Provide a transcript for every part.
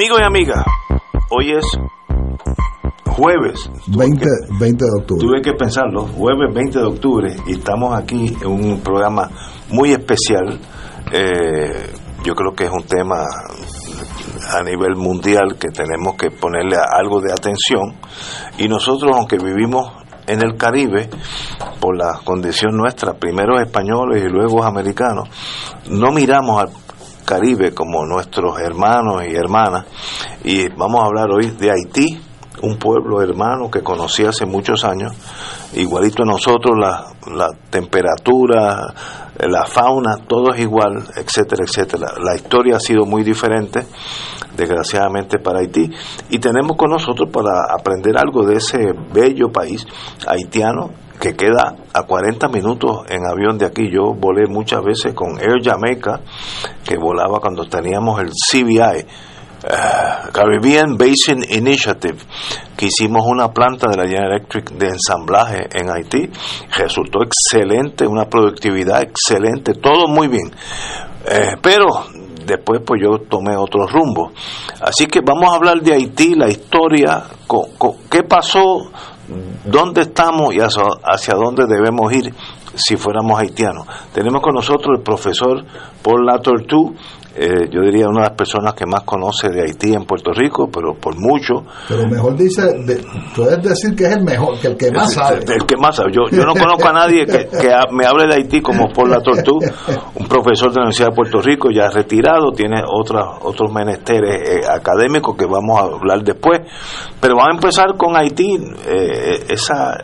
Amigos y amigas, hoy es jueves. 20, 20 de octubre. Tuve que pensarlo, jueves 20 de octubre, y estamos aquí en un programa muy especial. Eh, yo creo que es un tema a nivel mundial que tenemos que ponerle algo de atención. Y nosotros, aunque vivimos en el Caribe, por la condición nuestra, primero españoles y luego americanos, no miramos al Caribe como nuestros hermanos y hermanas. Y vamos a hablar hoy de Haití, un pueblo hermano que conocí hace muchos años, igualito a nosotros, la, temperatura, la fauna, todo es igual, etcétera, etcétera. La historia ha sido muy diferente, desgraciadamente, para Haití, y tenemos con nosotros para aprender algo de ese bello país haitiano que queda a 40 minutos en avión de aquí. Yo volé muchas veces con Air Jamaica, que volaba cuando teníamos el CBI, uh, Caribbean Basin Initiative, que hicimos una planta de la General Electric de ensamblaje en Haití. Resultó excelente, una productividad excelente, todo muy bien. Eh, pero después pues yo tomé otro rumbo. Así que vamos a hablar de Haití, la historia, qué pasó, dónde estamos y hacia, hacia dónde debemos ir si fuéramos haitianos. Tenemos con nosotros el profesor Paul Latortu, eh, yo diría una de las personas que más conoce de Haití en Puerto Rico, pero por mucho. Pero mejor dice, de, puedes decir que es el mejor, que el que más sabe. El, que más sabe. Yo, yo no conozco a nadie que, que me hable de Haití como Paul Latortu, un profesor de la Universidad de Puerto Rico, ya retirado, tiene otras, otros menesteres eh, académicos que vamos a hablar después. Pero vamos a empezar con Haití, eh, esa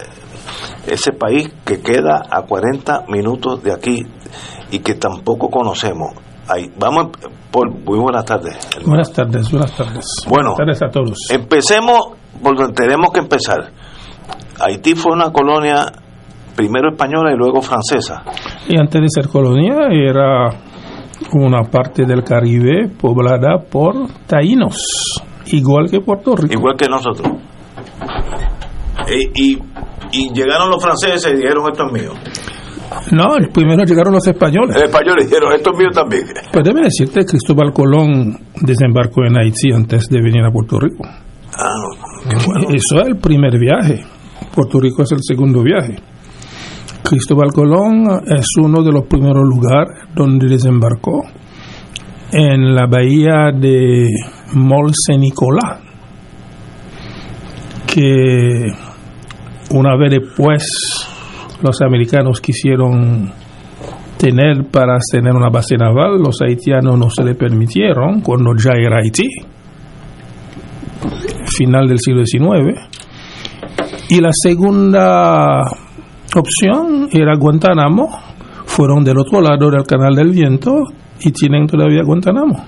ese país que queda a 40 minutos de aquí y que tampoco conocemos. Ahí, vamos, muy buenas tardes. Hermano. Buenas tardes, buenas tardes. Bueno, buenas tardes a todos. Empecemos por donde tenemos que empezar. Haití fue una colonia primero española y luego francesa. Y antes de ser colonia era una parte del Caribe poblada por taínos, igual que Puerto Rico. Igual que nosotros. Y, y, y llegaron los franceses y dijeron esto es mío. No, primero llegaron los españoles. Los españoles dijeron, esto es mío también. Pues déjame decirte, Cristóbal Colón desembarcó en Haití antes de venir a Puerto Rico. Ah, qué bueno. Eso es el primer viaje. Puerto Rico es el segundo viaje. Cristóbal Colón es uno de los primeros lugares donde desembarcó en la bahía de Molse Nicolás, que una vez después los americanos quisieron tener para tener una base naval, los haitianos no se le permitieron cuando ya era Haití, final del siglo XIX. Y la segunda opción era Guantánamo, fueron del otro lado del Canal del Viento y tienen todavía Guantánamo.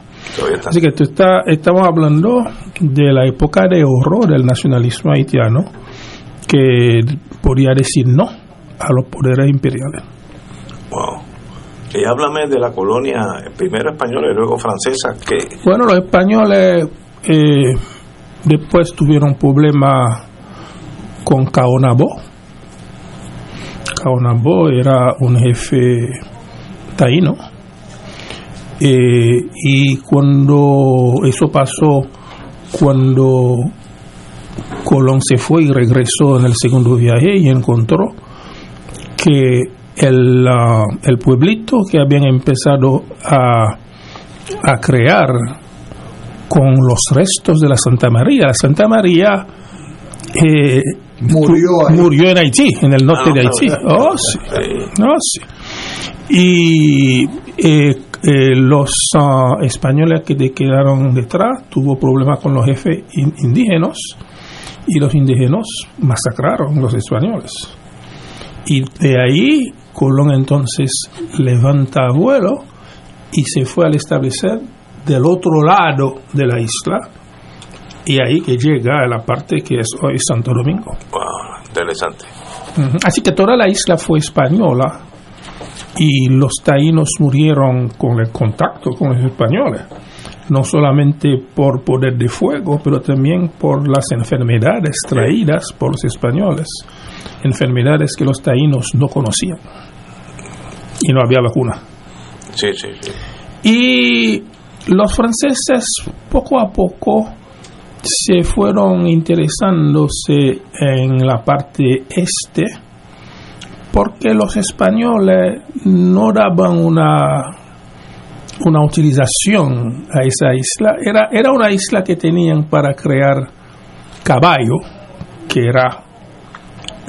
Así que está, estamos hablando de la época de horror del nacionalismo haitiano, que podría decir no a los poderes imperiales. Wow. Y háblame de la colonia, primero española y luego francesa. que Bueno, los españoles eh, después tuvieron problemas con Caonabó. Caonabó era un jefe taíno. Eh, y cuando eso pasó, cuando Colón se fue y regresó en el segundo viaje y encontró que el, uh, el pueblito que habían empezado a, a crear con los restos de la Santa María. La Santa María eh, Murió murió en Haití, en el norte Ah, de no, Haití. no, Oh, sí. Oh, sí. Y eh, eh, los ah, españoles que quedaron detrás tuvo problemas con los jefes in- indígenas y los indígenas masacraron a los españoles. Y de ahí Colón entonces levanta vuelo y se fue al establecer del otro lado de la isla y ahí que llega a la parte que es hoy Santo Domingo. Wow, interesante. Ujú. Así que toda la isla fue española y los taínos murieron con el contacto con los españoles, no solamente por poder de fuego, pero también por las enfermedades traídas por los españoles, enfermedades que los taínos no conocían y no había vacuna. Sí, sí, sí. Y los franceses poco a poco se fueron interesándose en la parte este porque los españoles no daban una una utilización a esa isla era era una isla que tenían para crear caballo que era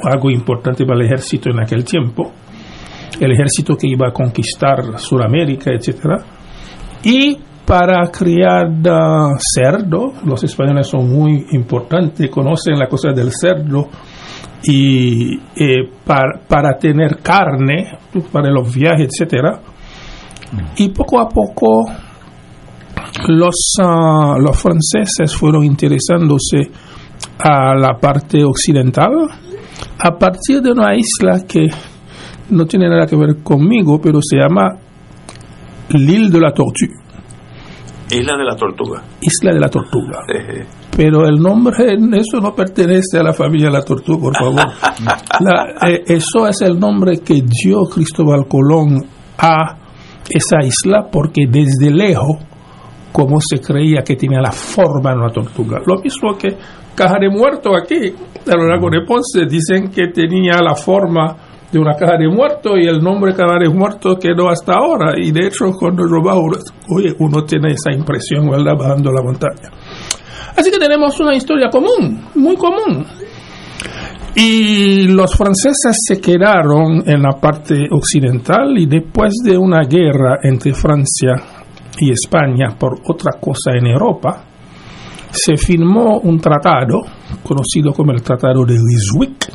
algo importante para el ejército en aquel tiempo. El ejército que iba a conquistar Sudamérica, etcétera, y para criar ah, cerdo, los españoles son muy importantes, conocen la cosa del cerdo, y eh, para, para tener carne, para los viajes, etcétera, y poco a poco los, ah, los franceses fueron interesándose a la parte occidental a partir de una isla que no tiene nada que ver conmigo, pero se llama l'île de la Tortue, Isla de la Tortuga. Isla de la Tortuga. Pero el nombre, eso no pertenece a la familia de la Tortuga, por favor. La- eh, eso es el nombre que dio Cristóbal Colón a esa isla porque desde lejos, como se creía que tenía la forma de una tortuga. Lo mismo que Caja de Muerto aquí, a lo largo de Ponce, dicen que tenía la forma de una caja de muerto y el nombre caja de muerto quedó hasta ahora. Y de hecho, cuando uno- oye, uno tiene esa impresión, ¿verdad? Bajando la montaña. Así que tenemos una historia común, muy común. Y los franceses se quedaron en la parte occidental y después de una guerra entre Francia y España por otra cosa en Europa, se firmó un tratado conocido como el Tratado de Ryswick,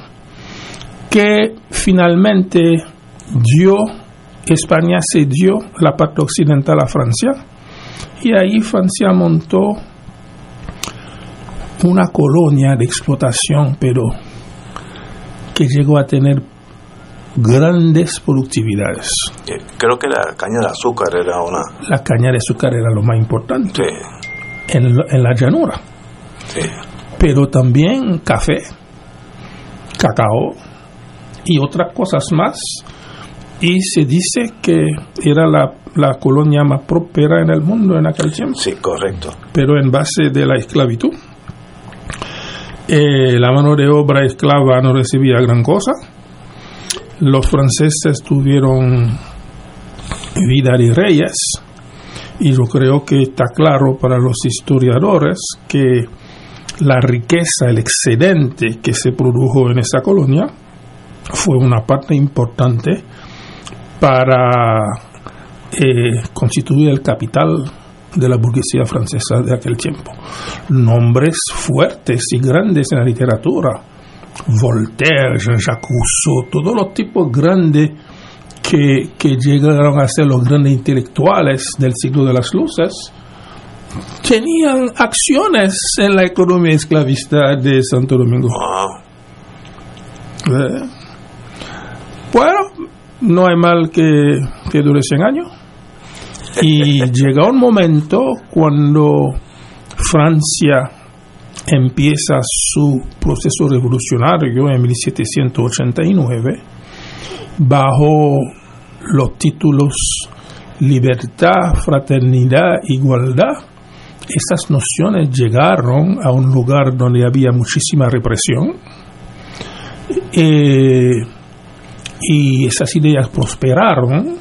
que finalmente dio, España cedió la parte occidental a Francia y ahí Francia montó una colonia de explotación, pero que llegó a tener grandes productividades. eh, creo que la caña de azúcar era una. La caña de azúcar era lo más importante Sí, en, la- en la llanura, sí. pero también café, cacao y otras cosas más. Y se dice que era la, la colonia más próspera en el mundo en aquel tiempo. Sí, correcto. pero en base de la esclavitud. Eh, la mano de obra esclava no recibía gran cosa. Los franceses tuvieron vida de reyes y yo creo que está claro para los historiadores que la riqueza, el excedente que se produjo en esa colonia fue una parte importante para eh, constituir el capital de la burguesía francesa de aquel tiempo. Nombres fuertes y grandes en la literatura, Voltaire, Jean-Jacques Rousseau, todos los tipos grandes que, que llegaron a ser los grandes intelectuales del siglo de las luces, tenían acciones en la economía esclavista de Santo Domingo. Eh, Bueno, no hay mal que, que dure 100 años. Y llega un momento cuando Francia empieza su proceso revolucionario en 1789 bajo los títulos libertad, fraternidad, igualdad. Estas nociones llegaron a un lugar donde había muchísima represión eh, y esas ideas prosperaron.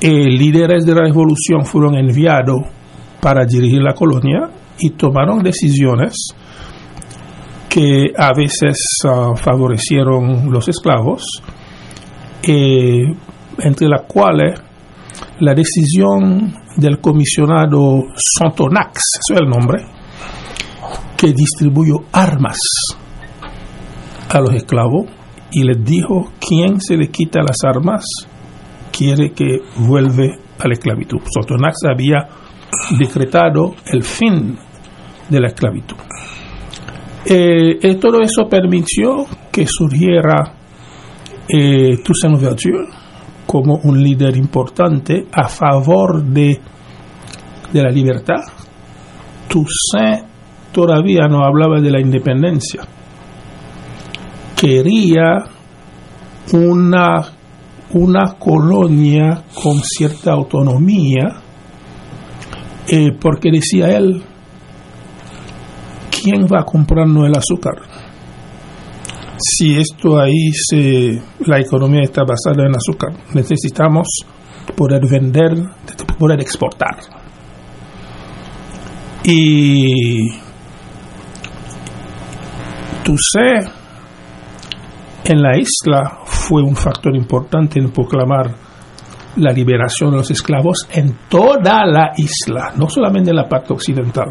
Eh, líderes de la revolución fueron enviados para dirigir la colonia y tomaron decisiones que a veces uh, favorecieron los esclavos, entre las cuales la decisión del comisionado Sontonax, eso es el nombre, que distribuyó armas a los esclavos y les dijo, quien se le quita las armas quiere que vuelve a la esclavitud. Sontonax había decretado el fin de la esclavitud. Eh, todo eso permitió que surgiera eh, Toussaint Louverture como un líder importante a favor de, de la libertad. Toussaint todavía no hablaba de la independencia. Quería una, una colonia con cierta autonomía, eh, porque decía él, ¿quién va a comprarnos el azúcar? Si esto ahí se, la economía está basada en azúcar, necesitamos poder vender, poder exportar. Y sé en la isla fue un factor importante en proclamar la liberación de los esclavos en toda la isla, no solamente en la parte occidental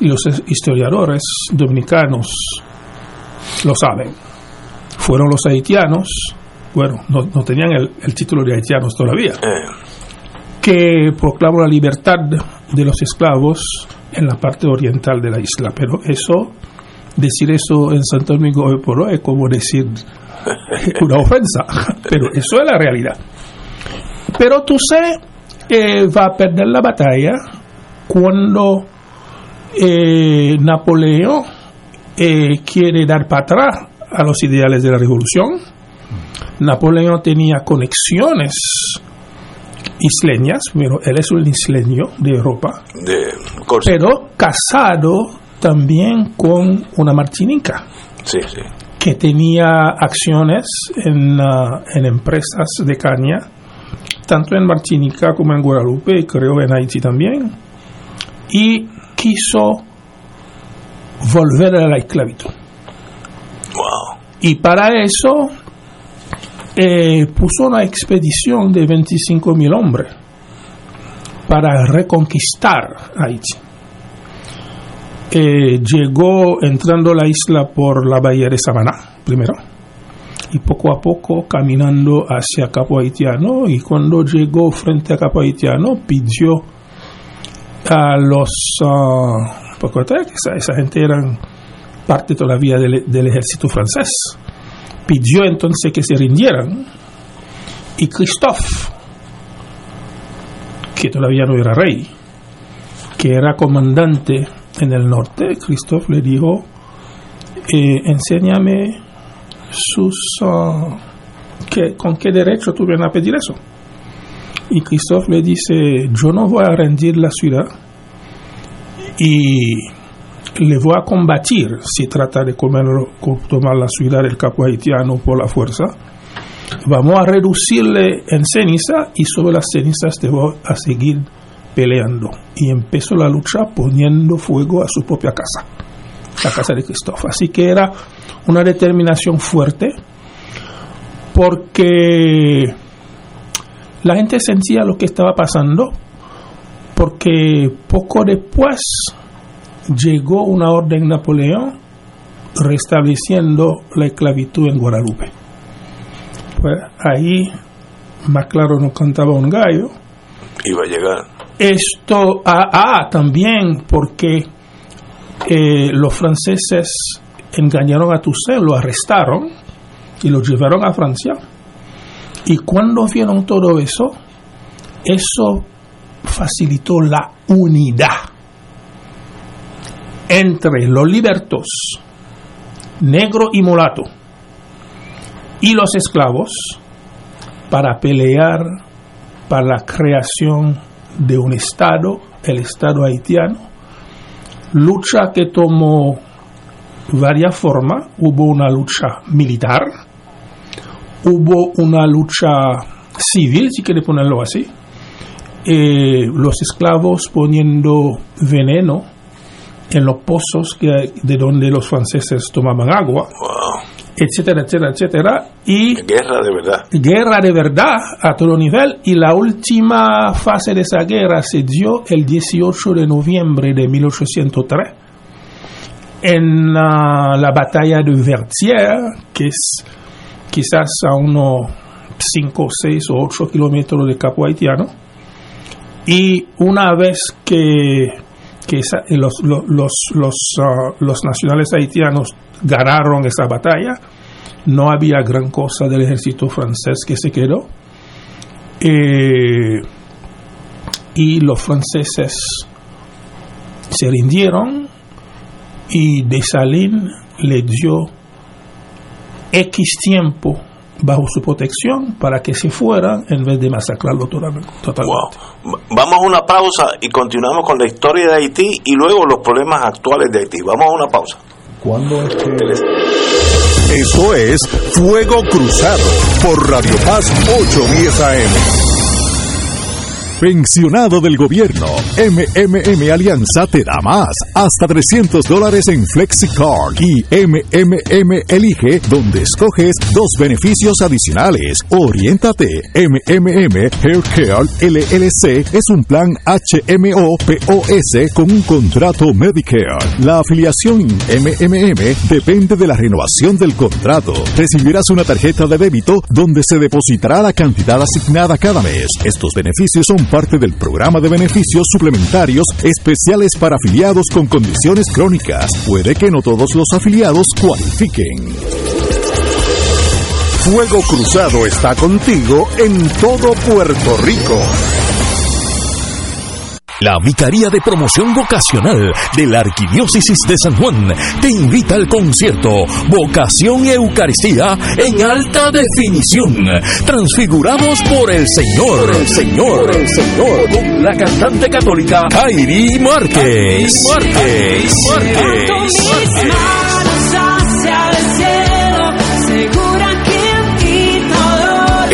y los historiadores dominicanos lo saben. Fueron los haitianos, bueno, no, tenían el, título de haitianos todavía, que proclamó la libertad de los esclavos en la parte oriental de la isla. Pero eso, decir eso en Santo Domingo hoy por hoy es como decir una ofensa, pero eso es la realidad. Pero tú sé, eh, va a perder la batalla cuando eh, Napoleón eh, quiere dar para atrás a los ideales de la revolución. Napoleón tenía conexiones isleñas, pero él es un isleño de Europa, pero casado también con una martinica, que tenía acciones en, uh, en empresas de caña, tanto en Martinica como en Guadalupe, creo en Haití también. Y quiso volver a la esclavitud. Y para eso eh, puso una expedición de 25.000 hombres para reconquistar Haití. Eh, llegó entrando a la isla por la bahía de Samaná, primero, y poco a poco caminando hacia Capo Haitiano, y cuando llegó frente a Capo Haitiano pidió a los uh, porque esa, esa, gente eran parte todavía del, del, ejército francés. Pidió entonces que se rindieran. Y Christophe que todavía no era rey que era comandante en el norte Christophe le dijo eh, enséñame sus uh, que, con qué derecho tú vienes a pedir eso y Christophe le dice, yo no voy a rendir la ciudad y le voy a combatir si trata de comerlo, tomar la ciudad del capo haitiano por la fuerza. Vamos a reducirle en ceniza y sobre las cenizas te voy a seguir peleando. Y empezó la lucha poniendo fuego a su propia casa, la casa de Christophe. Así que era una determinación fuerte porque la gente sentía lo que estaba pasando porque poco después llegó una orden de Napoleón restableciendo la esclavitud en Guadalupe. Pues ahí más claro nos cantaba un gallo. Iba a llegar. Esto, ah, ah también porque eh, los franceses engañaron a Toussaint, lo arrestaron y lo llevaron a Francia y cuando vieron todo eso, eso facilitó la unidad entre los libertos, negro y mulato, y los esclavos para pelear para la creación de un Estado, el Estado haitiano, lucha que tomó varias formas, hubo una lucha militar, hubo una lucha civil, si quiere ponerlo así, eh, los esclavos poniendo veneno en los pozos que, de donde los franceses tomaban agua, Wow. etcétera, etcétera, etcétera. Y Guerra de verdad. guerra de verdad a todo nivel y la última fase de esa guerra se dio el 18 de noviembre de 1803 en la, la batalla de Vertières, que es quizás a unos 5, 6 o 8 kilómetros de Capo Haitiano. Y una vez que, que esa- los, los, los, ah, los nacionales haitianos ganaron esa batalla, no había gran cosa del ejército francés que se quedó. Eh, y los franceses se rindieron y Dessalines le dio X tiempo bajo su protección para que se fueran en vez de masacrarlo totalmente. Wow. Vamos a una pausa y continuamos con la historia de Haití y luego los problemas actuales de Haití. Vamos a una pausa. ¿Cuándo es que Esto es Fuego Cruzado por Radio Paz 810 AM. Pensionado del gobierno, MMM Alianza te da más, hasta 300 dólares en FlexiCard y MMM Elige, donde escoges dos beneficios adicionales. Oriéntate, MMM Haircare LLC es un plan HMO POS con un contrato Medicare. La afiliación MMM depende de la renovación del contrato. Recibirás una tarjeta de débito donde se depositará la cantidad asignada cada mes. Estos beneficios son parte del programa de beneficios suplementarios especiales para afiliados con condiciones crónicas. Puede que no todos los afiliados cualifiquen. Fuego Cruzado está contigo en todo Puerto Rico. La Vicaría de Promoción Vocacional de la Arquidiócesis de San Juan te invita al concierto Vocación y Eucaristía en alta definición, transfigurados por el Señor, el Señor, el Señor, con la cantante católica Kairi Márquez. Márquez. Márquez.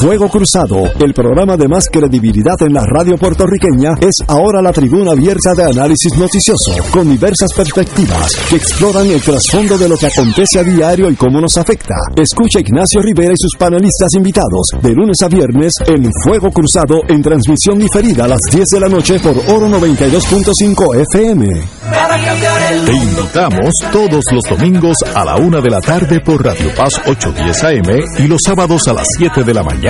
Fuego Cruzado, el programa de más credibilidad en la radio puertorriqueña, es ahora la tribuna abierta de análisis noticioso, con diversas perspectivas que exploran el trasfondo de lo que acontece a diario y cómo nos afecta. Escucha a Ignacio Rivera y sus panelistas invitados de lunes a viernes en Fuego Cruzado en transmisión diferida a las 10 de la noche por Oro 92.5 FM. Te invitamos todos los domingos a la una de la tarde por Radio Paz 810 AM y los sábados a las 7 de la mañana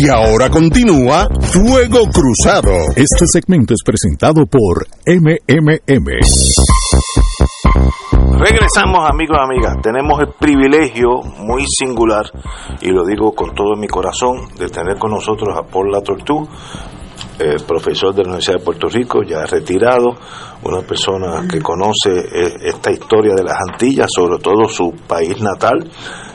Y ahora continúa Fuego Cruzado. Este segmento es presentado por MMM. Regresamos amigos y amigas. Tenemos el privilegio muy singular, y lo digo con todo mi corazón, de tener con nosotros a Paul Latortú, eh, profesor de la Universidad de Puerto Rico, ya retirado, una persona que conoce eh, esta historia de las Antillas, sobre todo su país natal,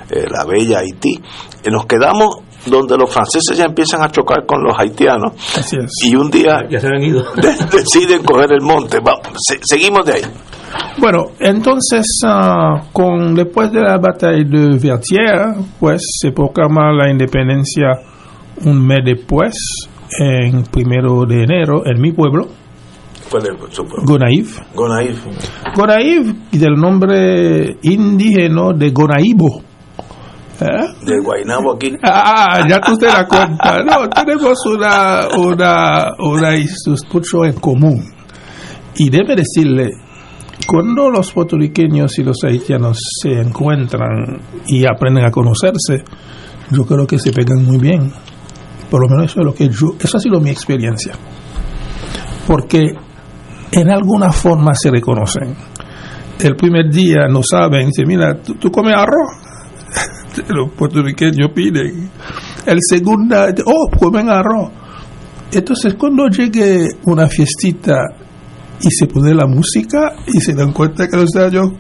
eh, la bella Haití. Y nos quedamos donde los franceses ya empiezan a chocar con los haitianos Así es. y un día Ya se han ido. de- deciden coger el monte. Vamos, se- seguimos de ahí. Bueno, entonces, ah, con después de la batalla de Vertières, pues se proclama la independencia un mes después, en primero de enero, en mi pueblo, ¿Cuál es su pueblo? Gonaïve, del nombre indígena de Gonaibo. ¿Eh? Del Guaynabo aquí. Ah, ya tú te das cuenta. No, tenemos una, una, una mucho en común. Y debe decirle cuando los puertorriqueños y los haitianos se encuentran y aprenden a conocerse, yo creo que se pegan muy bien. Por lo menos eso es lo que yo, eso ha sido mi experiencia. Porque en alguna forma se reconocen. El primer día no saben, dicen, mira, ¿tú, tú comes arroz? Los puertorriqueños piden. El segundo, oh, comen arroz. Entonces, cuando llegue una fiestita y se pone la música y se dan cuenta que los, años,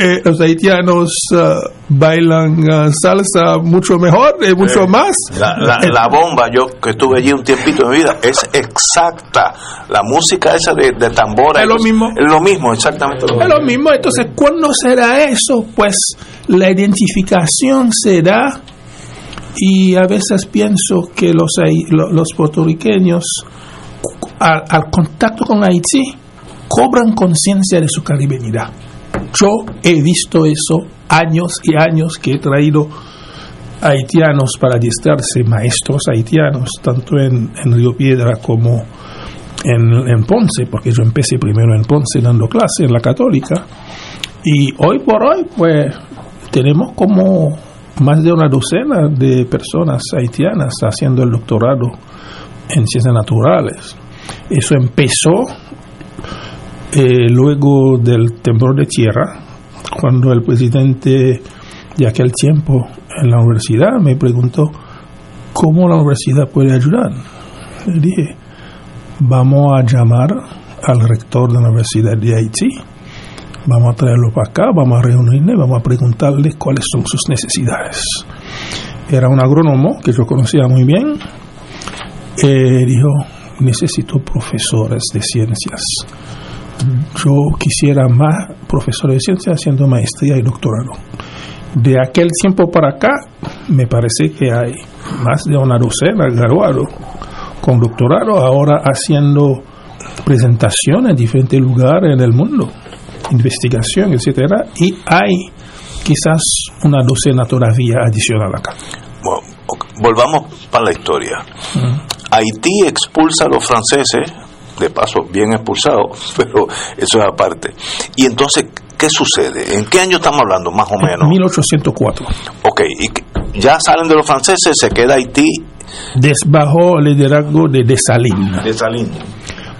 eh, los haitianos ah, bailan ah, salsa mucho mejor mucho más. La, la, la bomba, yo que estuve allí un tiempito de mi vida, es exacta. La música esa de, de tambora. Es lo mismo. Es lo mismo, exactamente lo Es lo mismo, entonces, ¿cuándo será eso? Pues la identificación se da y a veces pienso que los, los puertorriqueños al, al contacto con Haití cobran conciencia de su caribeñidad. Yo he visto eso años y años que he traído haitianos para adiestrarse, maestros haitianos, tanto en, en Río Piedra como en, en Ponce, porque yo empecé primero en Ponce dando clase en la católica. Y hoy por hoy, pues, tenemos como más de una docena de personas haitianas haciendo el doctorado en ciencias naturales. Eso empezó eh, luego del temblor de tierra, cuando el presidente de aquel tiempo en la universidad me preguntó cómo la universidad puede ayudar. Le dije, vamos a llamar al rector de la Universidad de Haití, vamos a traerlo para acá, vamos a reunirle, vamos a preguntarle cuáles son sus necesidades. Era un agrónomo que yo conocía muy bien, eh, dijo, necesito profesores de ciencias. Yo quisiera más profesores de ciencias haciendo maestría y doctorado. De aquel tiempo para acá, me parece que hay más de una docena graduados con doctorado, ahora haciendo presentaciones en diferentes lugares en el mundo, investigación, etcétera, y hay quizás una docena todavía adicional acá. Bueno, volvamos para la historia. Haití expulsa a los franceses, de paso bien expulsados, pero eso es aparte. Y entonces, ¿qué sucede? ¿En qué año estamos hablando, más o menos? 1804. Ok, y ya salen de los franceses, se queda Haití Des- bajo el liderazgo de Dessalines. de Salín.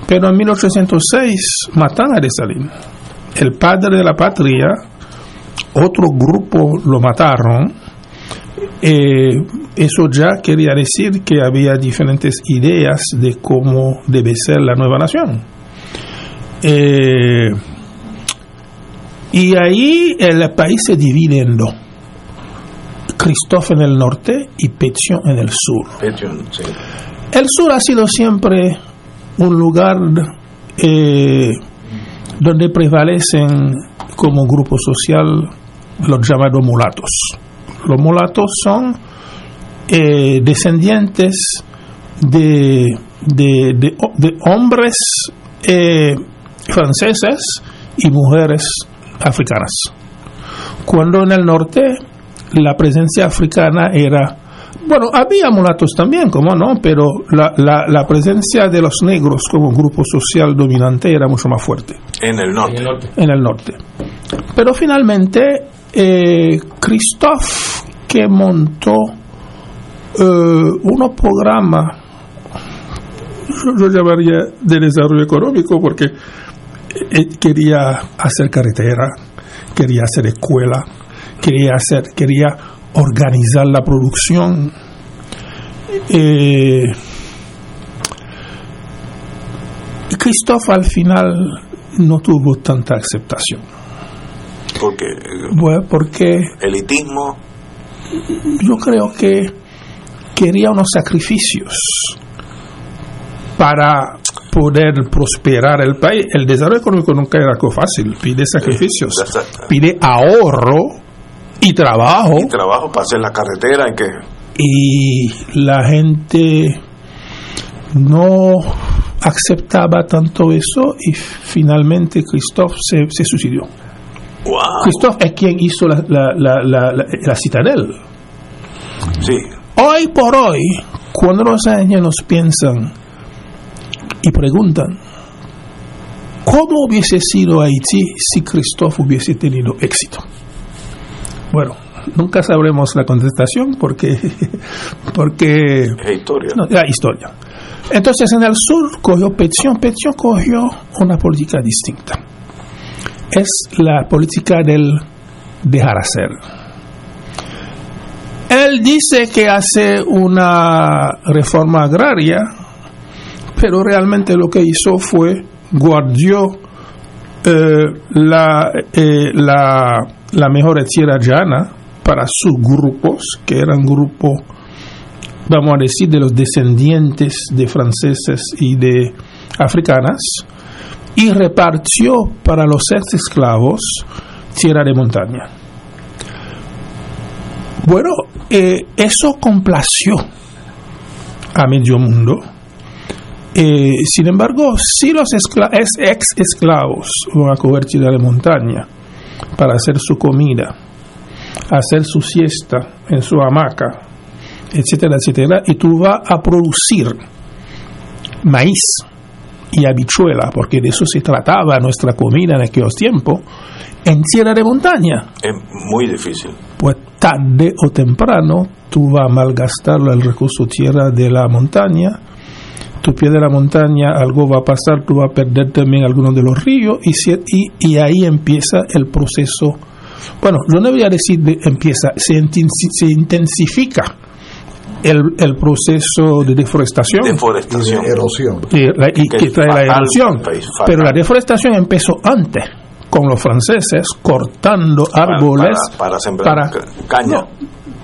Pero en 1806 matan a Dessalines. El padre de la patria, otro grupo lo mataron. Eh, eso ya quería decir que había diferentes ideas de cómo debe ser la nueva nación. Eh, y ahí el país se divide en dos. Christophe en el norte y Pétion en el sur. El sur ha sido siempre un lugar eh, donde prevalecen como grupo social los llamados mulatos. Los mulatos son eh, descendientes de, de, de- de hombres eh, franceses y mujeres africanas. Cuando en el norte la presencia africana era bueno, había mulatos también, como no, pero la, la, la presencia de los negros como grupo social dominante era mucho más fuerte En el norte. en el norte. Pero finalmente, eh, Christophe, que montó eh, unos programas, yo, llamaría de desarrollo económico, porque quería hacer carretera, quería hacer escuela, quería hacer, quería organizar la producción. Eh, Christophe al final no tuvo tanta aceptación. Porque Bueno, porque elitismo, yo creo que quería unos sacrificios para poder prosperar el país. El desarrollo económico nunca era algo fácil, pide sacrificios, pide ahorro y trabajo. y trabajo para hacer la carretera y que y la gente no aceptaba tanto eso y finalmente Christophe se, se suicidió. wow Christophe es quien hizo la, la, la, la, la- la citadel. sí Hoy por hoy, cuando los haitianos piensan y preguntan ¿Cómo hubiese sido Haití si Christophe hubiese tenido éxito? Bueno, nunca sabremos la contestación porque porque historia. no, era historia. Entonces en el sur cogió Pétion, Pétion cogió una política distinta. Es la política del dejar hacer. Él dice que hace una reforma agraria, pero realmente lo que hizo fue guardió eh, la, eh, la, la mejor tierra llana para sus grupos, que eran grupos, vamos a decir, de los descendientes de franceses y de africanas, y repartió para los ex esclavos tierra de montaña. Bueno, eh, eso complació a medio mundo. Eh, sin embargo, si los escla- es- ex esclavos van a coger tierra de montaña para hacer su comida, hacer su siesta en su hamaca, etcétera, etcétera, y tú vas a producir maíz y habichuela, porque de eso se trataba nuestra comida en aquellos tiempos, en tierra de montaña Es muy difícil. pues tarde o temprano tú vas a malgastar el recurso tierra de la montaña, tu pie de la montaña algo va a pasar, tú vas a perder también algunos de los ríos y, si- y, y ahí empieza el proceso, bueno, yo no voy a decir de- empieza, se, intensi- se intensifica el, el proceso de deforestación y Deforestación. de erosión. y, la- y Que trae la erosión. Pero la deforestación empezó antes, con los franceses cortando árboles para- para sembrar ca- caña.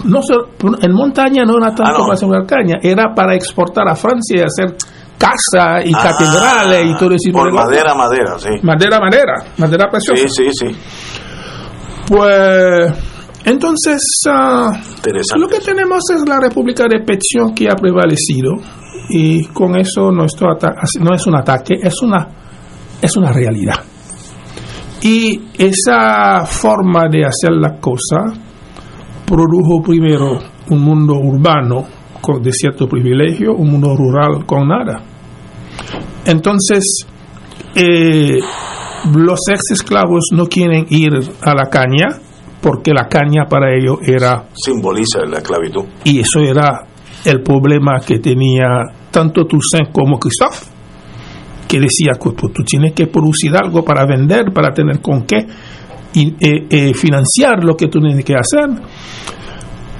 No, no en montaña no era tanto Ah, no. para sembrar caña, era para exportar a Francia y hacer casas y Ah, catedrales y todo ese tipo Por madera, madera, sí. Madera, madera, madera preciosa. Sí, sí, sí. Pues entonces Interesante. lo que tenemos es la República de Petión que ha prevalecido y con eso nuestro ata- no es un ataque, es una es una realidad. Y esa forma de hacer la cosa produjo primero un mundo urbano con de cierto privilegio, un mundo rural con nada. Entonces, eh, los ex esclavos no quieren ir a la caña porque la caña para ellos era Simboliza la esclavitud. y eso era el problema que tenía tanto Toussaint como Christophe, que decía pues, tú tienes que producir algo para vender, para tener con qué y, eh, eh, financiar lo que tú tienes que hacer.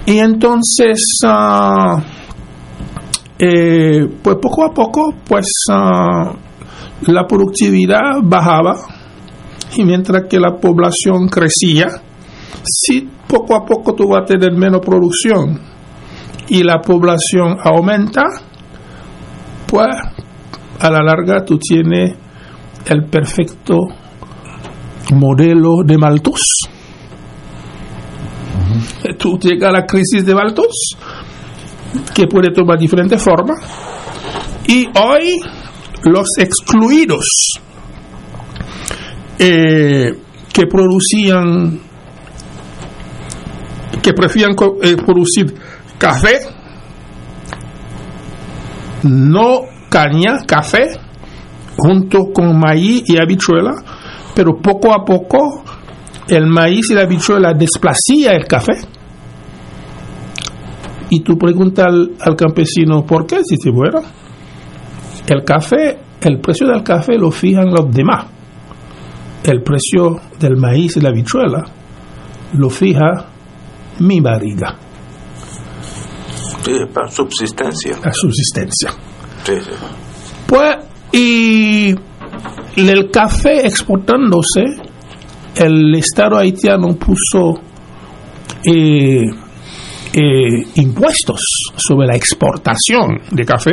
Y entonces, ah, eh, pues poco a poco, pues ah, la productividad bajaba y mientras que la población crecía, si poco a poco tú vas a tener menos producción y la población aumenta, pues a la larga tú tienes el perfecto modelo de Malthus. Tú llegas a la crisis de Malthus, que puede tomar diferentes formas, y hoy los excluidos eh, que producían que prefieren co- eh, producir café, no caña, café, junto con maíz y habichuela, pero poco a poco el maíz y la habichuela desplacía el café. Y tú preguntas al, al campesino, ¿por qué? Dice, bueno, el café, el precio del café lo fijan los demás. El precio del maíz y la habichuela lo fija mi barriga, Sí, para subsistencia. la subsistencia. Pues, y el café exportándose, el Estado haitiano puso eh, eh, impuestos sobre la exportación de café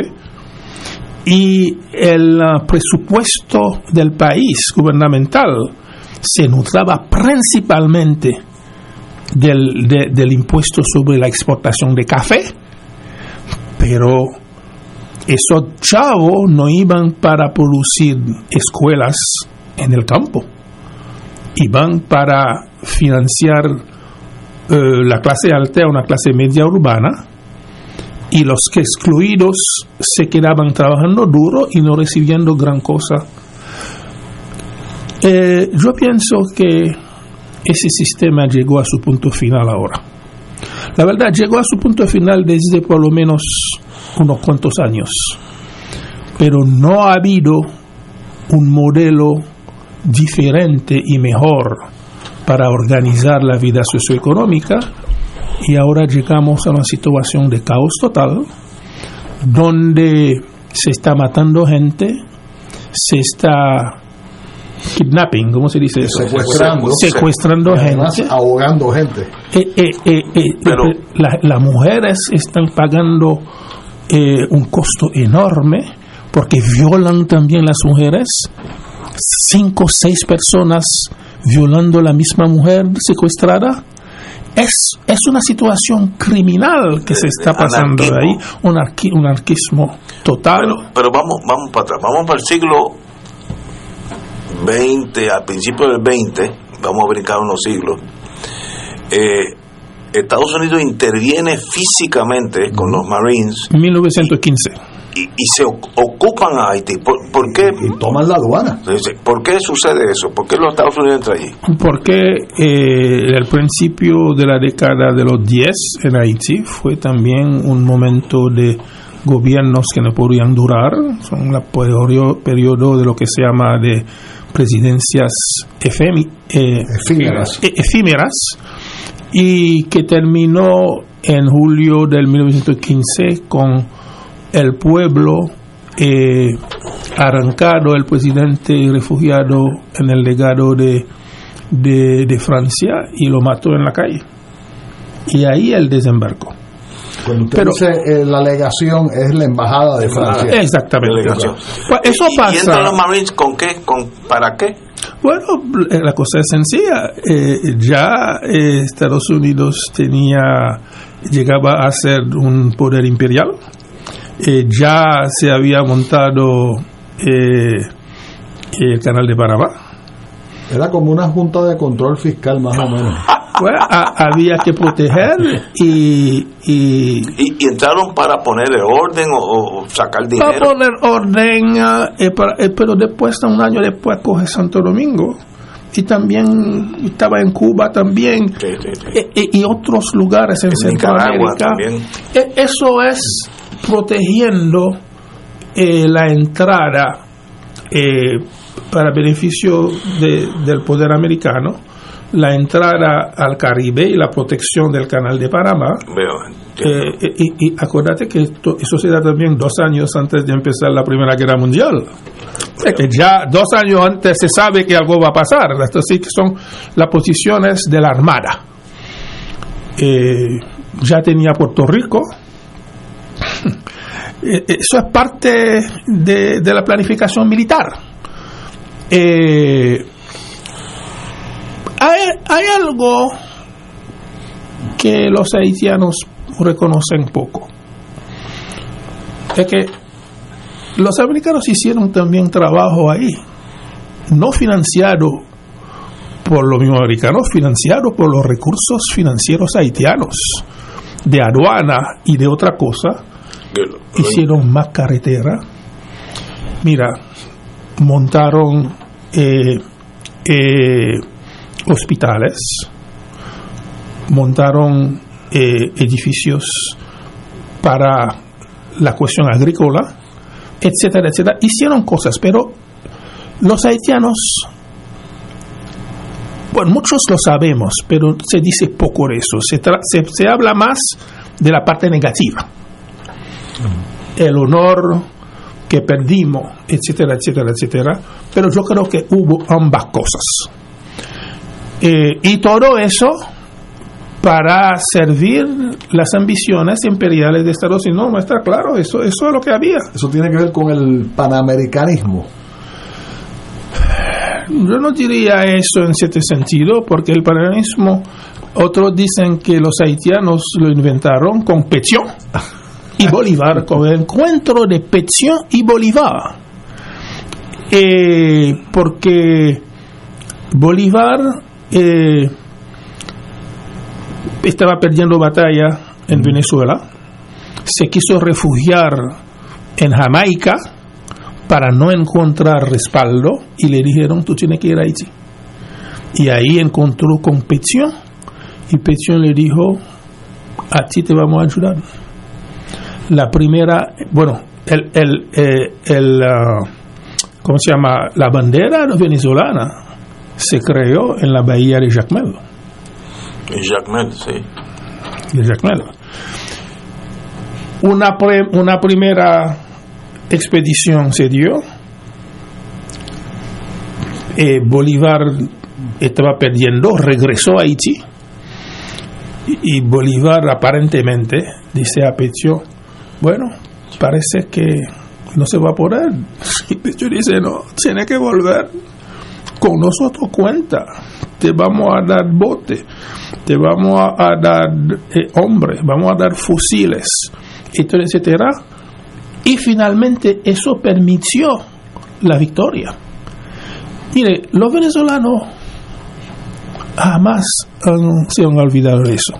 y el ah, presupuesto del país gubernamental se nutraba principalmente del, de- del impuesto sobre la exportación de café, pero esos chavos no iban para producir escuelas en el campo, iban para financiar eh, la clase alta, una clase media urbana, y los que excluidos se quedaban trabajando duro y no recibiendo gran cosa. Eh, yo pienso que ese sistema llegó a su punto final ahora. La verdad, llegó a su punto final desde por lo menos unos cuantos años, pero no ha habido un modelo diferente y mejor para organizar la vida socioeconómica y ahora llegamos a una situación de caos total donde se está matando gente, se está kidnapping, ¿cómo se dice eso? Secuestrando. Secuestrando gente. ahogando gente. Eh, eh, eh, eh, Pero- eh, la- las mujeres están pagando eh, un costo enorme porque violan también las mujeres. Cinco o seis personas violando a la misma mujer secuestrada. Es, es una situación criminal que se está pasando Anarquismo. ahí, un, arqui- un anarquismo total. Pero, pero vamos, vamos para atrás, vamos para el siglo 20, al principio del 20, vamos a brincar unos siglos. Eh, Estados Unidos interviene físicamente con los Marines 1915. y, y se ocupan a Haití. ¿Por, por qué? Y toman la aduana. ¿Por qué sucede eso? ¿Por qué los Estados Unidos entran allí? Porque eh, al principio de la década de los 10 en Haití fue también un momento de gobiernos que no podían durar, son el periodo de lo que se llama de presidencias efemi- eh, Efímeras. e- efímeras y que terminó en julio del 1915 con el pueblo eh, arrancado, el presidente refugiado en el legado de, de, de Francia y lo mató en la calle. Y ahí el desembarco. Cuando usted Pero- dice eh, la alegación es la embajada de Francia. Exactamente. Delegación. Pues eso ¿Y- ¿Y pasa. entran los Marines con qué? ¿Con, ¿Para qué? Bueno, eh, la cosa es sencilla. Eh, ya eh, Estados Unidos tenía, llegaba a ser un poder imperial. Eh, ya se había montado eh, el canal de Panamá. Era como una junta de control fiscal más o menos. Pues, a- había que proteger y, y ¿Y, y entraron para ponerle orden o, o sacar para dinero? poner orden, ah, eh, para- eh, pero después, un año después, coge Santo Domingo. Y también estaba en Cuba también. Sí, sí, sí. e- e- y otros lugares en, En Centroamérica. también. E- Eso es protegiendo eh, la entrada eh, para beneficio de- del poder americano, la entrada al Caribe y la protección del canal de Panamá. Eh, y, y acuérdate que esto- eso se da también dos años antes de empezar la Primera Guerra Mundial. O sea que ya dos años antes se sabe que algo va a pasar. Esto sí que son las posiciones de la Armada. Eh, ya tenía Puerto Rico. Eh, Eso es parte de, de la planificación militar. Eh, hay, hay algo que los haitianos reconocen poco. Es que los americanos hicieron también trabajo ahí, no financiado por los mismos americanos, financiado por los recursos financieros haitianos, de aduana y de otra cosa, hicieron más carretera. Mira, montaron eh, eh, hospitales, montaron eh, edificios para la cuestión agrícola, etcétera, etcétera. Hicieron cosas, pero los haitianos, bueno, muchos lo sabemos, pero se dice poco de eso. Se, se, se habla más de la parte negativa. El honor que perdimos, etcétera, etcétera, etcétera. Pero yo creo que hubo ambas cosas. Eh, y todo eso para servir las ambiciones imperiales de Estados Unidos. No, está claro, eso, eso es lo que había. Eso tiene que ver con el panamericanismo. Yo no diría eso en cierto sentido, porque el paganismo, otros dicen que los haitianos lo inventaron con Petion y Bolívar, con el encuentro de Petion y Bolívar. Eh, porque Bolívar eh, estaba perdiendo batalla en Venezuela, se quiso refugiar en Jamaica para no encontrar respaldo y le dijeron, tú tienes que ir a Haití. Y ahí encontró con Petion y Petion le dijo, a ti te vamos a ayudar. La primera, bueno, el, el, eh, el ah, ¿cómo se llama? La bandera venezolana se creó en la bahía de Jacmel. Jacmel, sí. de Jacmel. Una, pre- una primera expedición se dio. Eh, Bolívar estaba perdiendo, regresó a Haití. Y, y Bolívar aparentemente dice a Pecho, bueno, parece que no se va a poder. Y Pecho dice, no, tiene que volver con nosotros cuenta. Te vamos a dar bote, te vamos a, a dar eh, hombres, vamos a dar fusiles, etcétera, etcétera. Y finalmente eso permitió la victoria. Mire, los venezolanos jamás han- se han olvidado de eso.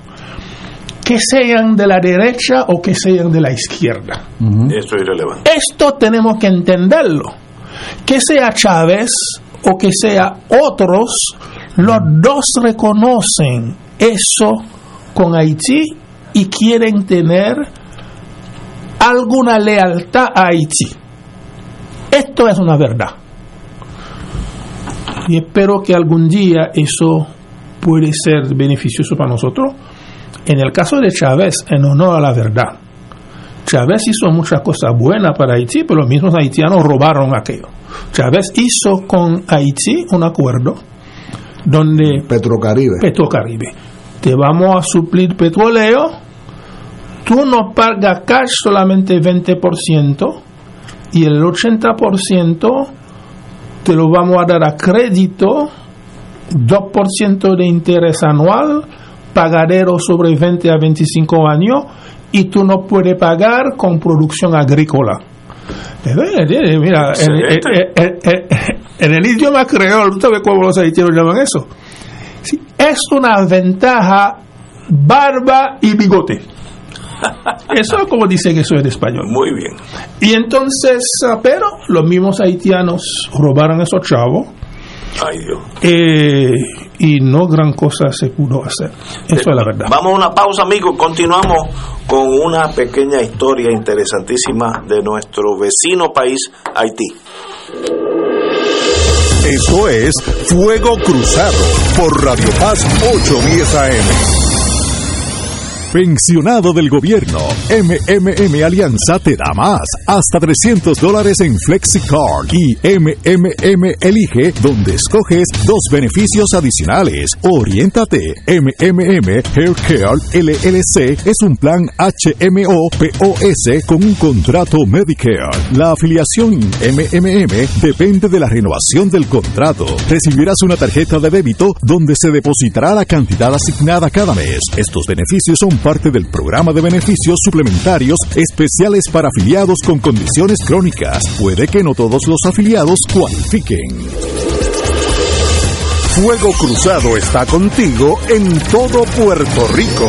Que sean de la derecha o que sean de la izquierda. Eso es irrelevante. Esto tenemos que entenderlo. Que sea Chávez o que sea otros, los dos reconocen eso con Haití y quieren tener alguna lealtad a Haití. Esto es una verdad. Y espero que algún día eso puede ser beneficioso para nosotros. En el caso de Chávez, en honor a la verdad, Chávez hizo muchas cosas buenas para Haití, pero los mismos haitianos robaron aquello. Chávez hizo con Haití un acuerdo donde Petrocaribe. Petrocaribe, te vamos a suplir petróleo, tú nos pagas cash solamente 20% y el 80% te lo vamos a dar a crédito, 2% de interés anual, pagadero sobre 20 a 25 años y tú no puedes pagar con producción agrícola. Mira, en, el idioma creol, ¿tú sabes cómo los haitianos llaman eso? Sí, es una ventaja barba y bigote. Eso es como dicen eso en español. Muy bien. Y entonces, ah, pero los mismos haitianos robaron a esos chavos Ay, Dios. eh, y no gran cosa se pudo hacer. Eso es la verdad. Vamos a una pausa, amigos. Continuamos con una pequeña historia interesantísima de nuestro vecino país, Haití. Esto es Fuego Cruzado por Radio Paz 810 AM. Pensionado del gobierno, MMM Alianza te da más, hasta 300 dólares en FlexiCard y MMM Elige, donde escoges dos beneficios adicionales. Oriéntate, MMM Haircare LLC es un plan HMO POS con un contrato Medicare. La afiliación MMM depende de la renovación del contrato. Recibirás una tarjeta de débito donde se depositará la cantidad asignada cada mes. Estos beneficios son parte del programa de beneficios suplementarios especiales para afiliados con condiciones crónicas. Puede que no todos los afiliados cualifiquen. Fuego Cruzado está contigo en todo Puerto Rico.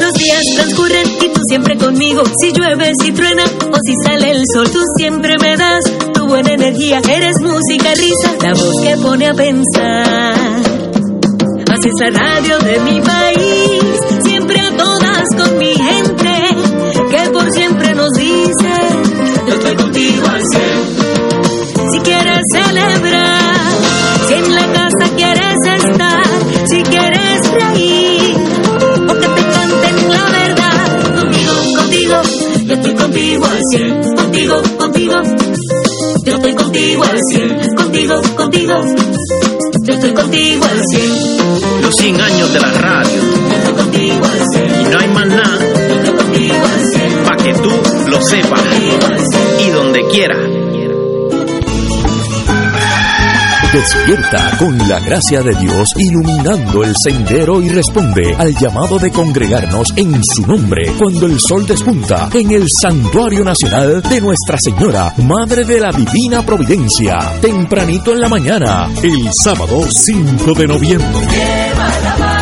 Los días transcurren y tú siempre conmigo. Si llueve, si truena o si sale el sol, tú siempre me das tu buena energía. Eres música, risa, la voz que pone a pensar. Haces la radio de mi país, siempre a todas con mi gente, que por siempre nos dice, yo estoy contigo al 100. Con la gracia de Dios iluminando el sendero y responde al llamado de congregarnos en su nombre cuando el sol despunta en el Santuario Nacional de Nuestra Señora, Madre de la Divina Providencia, tempranito en la mañana, el sábado 5 de noviembre.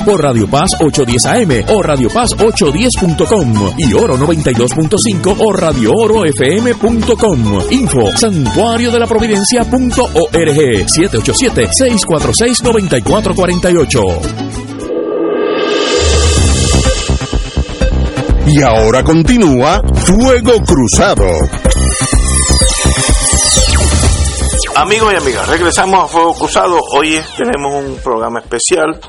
por Radio Paz 810 AM o Radio Paz 810.com y Oro 92.5 o Radio Oro FM.com. Info santuario de la providencia.org 787-646-9448. Y ahora continúa Fuego Cruzado. Amigos y amigas, regresamos a Fuego Cruzado. Hoy tenemos un programa especial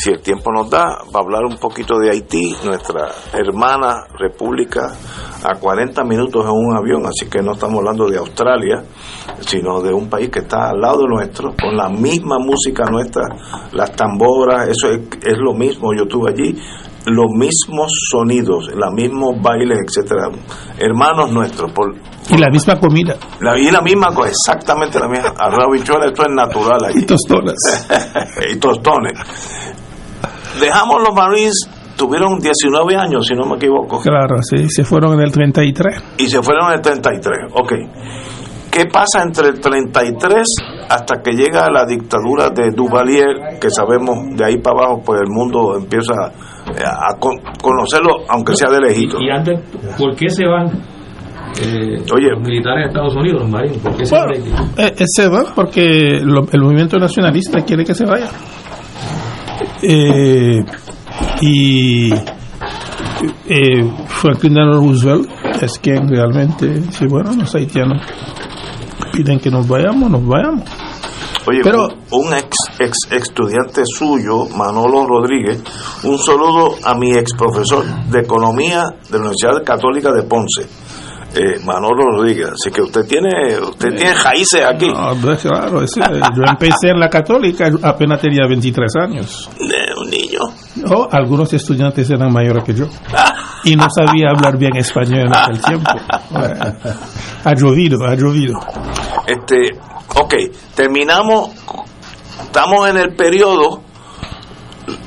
si el tiempo nos da, va a hablar un poquito de Haití, nuestra hermana república, a 40 minutos en un avión, así que no estamos hablando de Australia, sino de un país que está al lado nuestro, con la misma música nuestra, las tamboras, eso es, es lo mismo, yo estuve allí, los mismos sonidos, los mismos bailes, etcétera, hermanos nuestros. Por, y la misma comida. La, y la misma, exactamente la misma. Arroz bichuela, esto es natural allí. Y tostones. y tostones. Dejamos los Marines, tuvieron 19 años, si no me equivoco. Claro, sí, se fueron en el 33. Y se fueron en el 33, ok. ¿Qué pasa entre el 33 hasta que llega la dictadura de Duvalier, que sabemos de ahí para abajo, pues el mundo empieza a conocerlo, aunque sea de lejito? Y antes, ¿por qué se van eh, Oye, los militares de Estados Unidos, los marines? ¿Por qué se, bueno, eh, eh, se van? Porque lo, el movimiento nacionalista quiere que se vaya. Eh, y eh, Franklin Delano Roosevelt es quien realmente dice, bueno, los haitianos piden que nos vayamos, nos vayamos. Oye, Pero, un, ex, ex estudiante suyo, Manolo Rodríguez, un saludo a mi ex profesor de economía de la Universidad Católica de Ponce eh, Manolo Rodríguez. Así que usted tiene usted tiene raíces aquí. No, pues, claro, yo empecé en la católica, apenas tenía 23 años. un niño. Oh, algunos estudiantes eran mayores que yo. Y no sabía hablar bien español en aquel tiempo. Ha llovido, ha llovido. Este, ok, terminamos, estamos en el periodo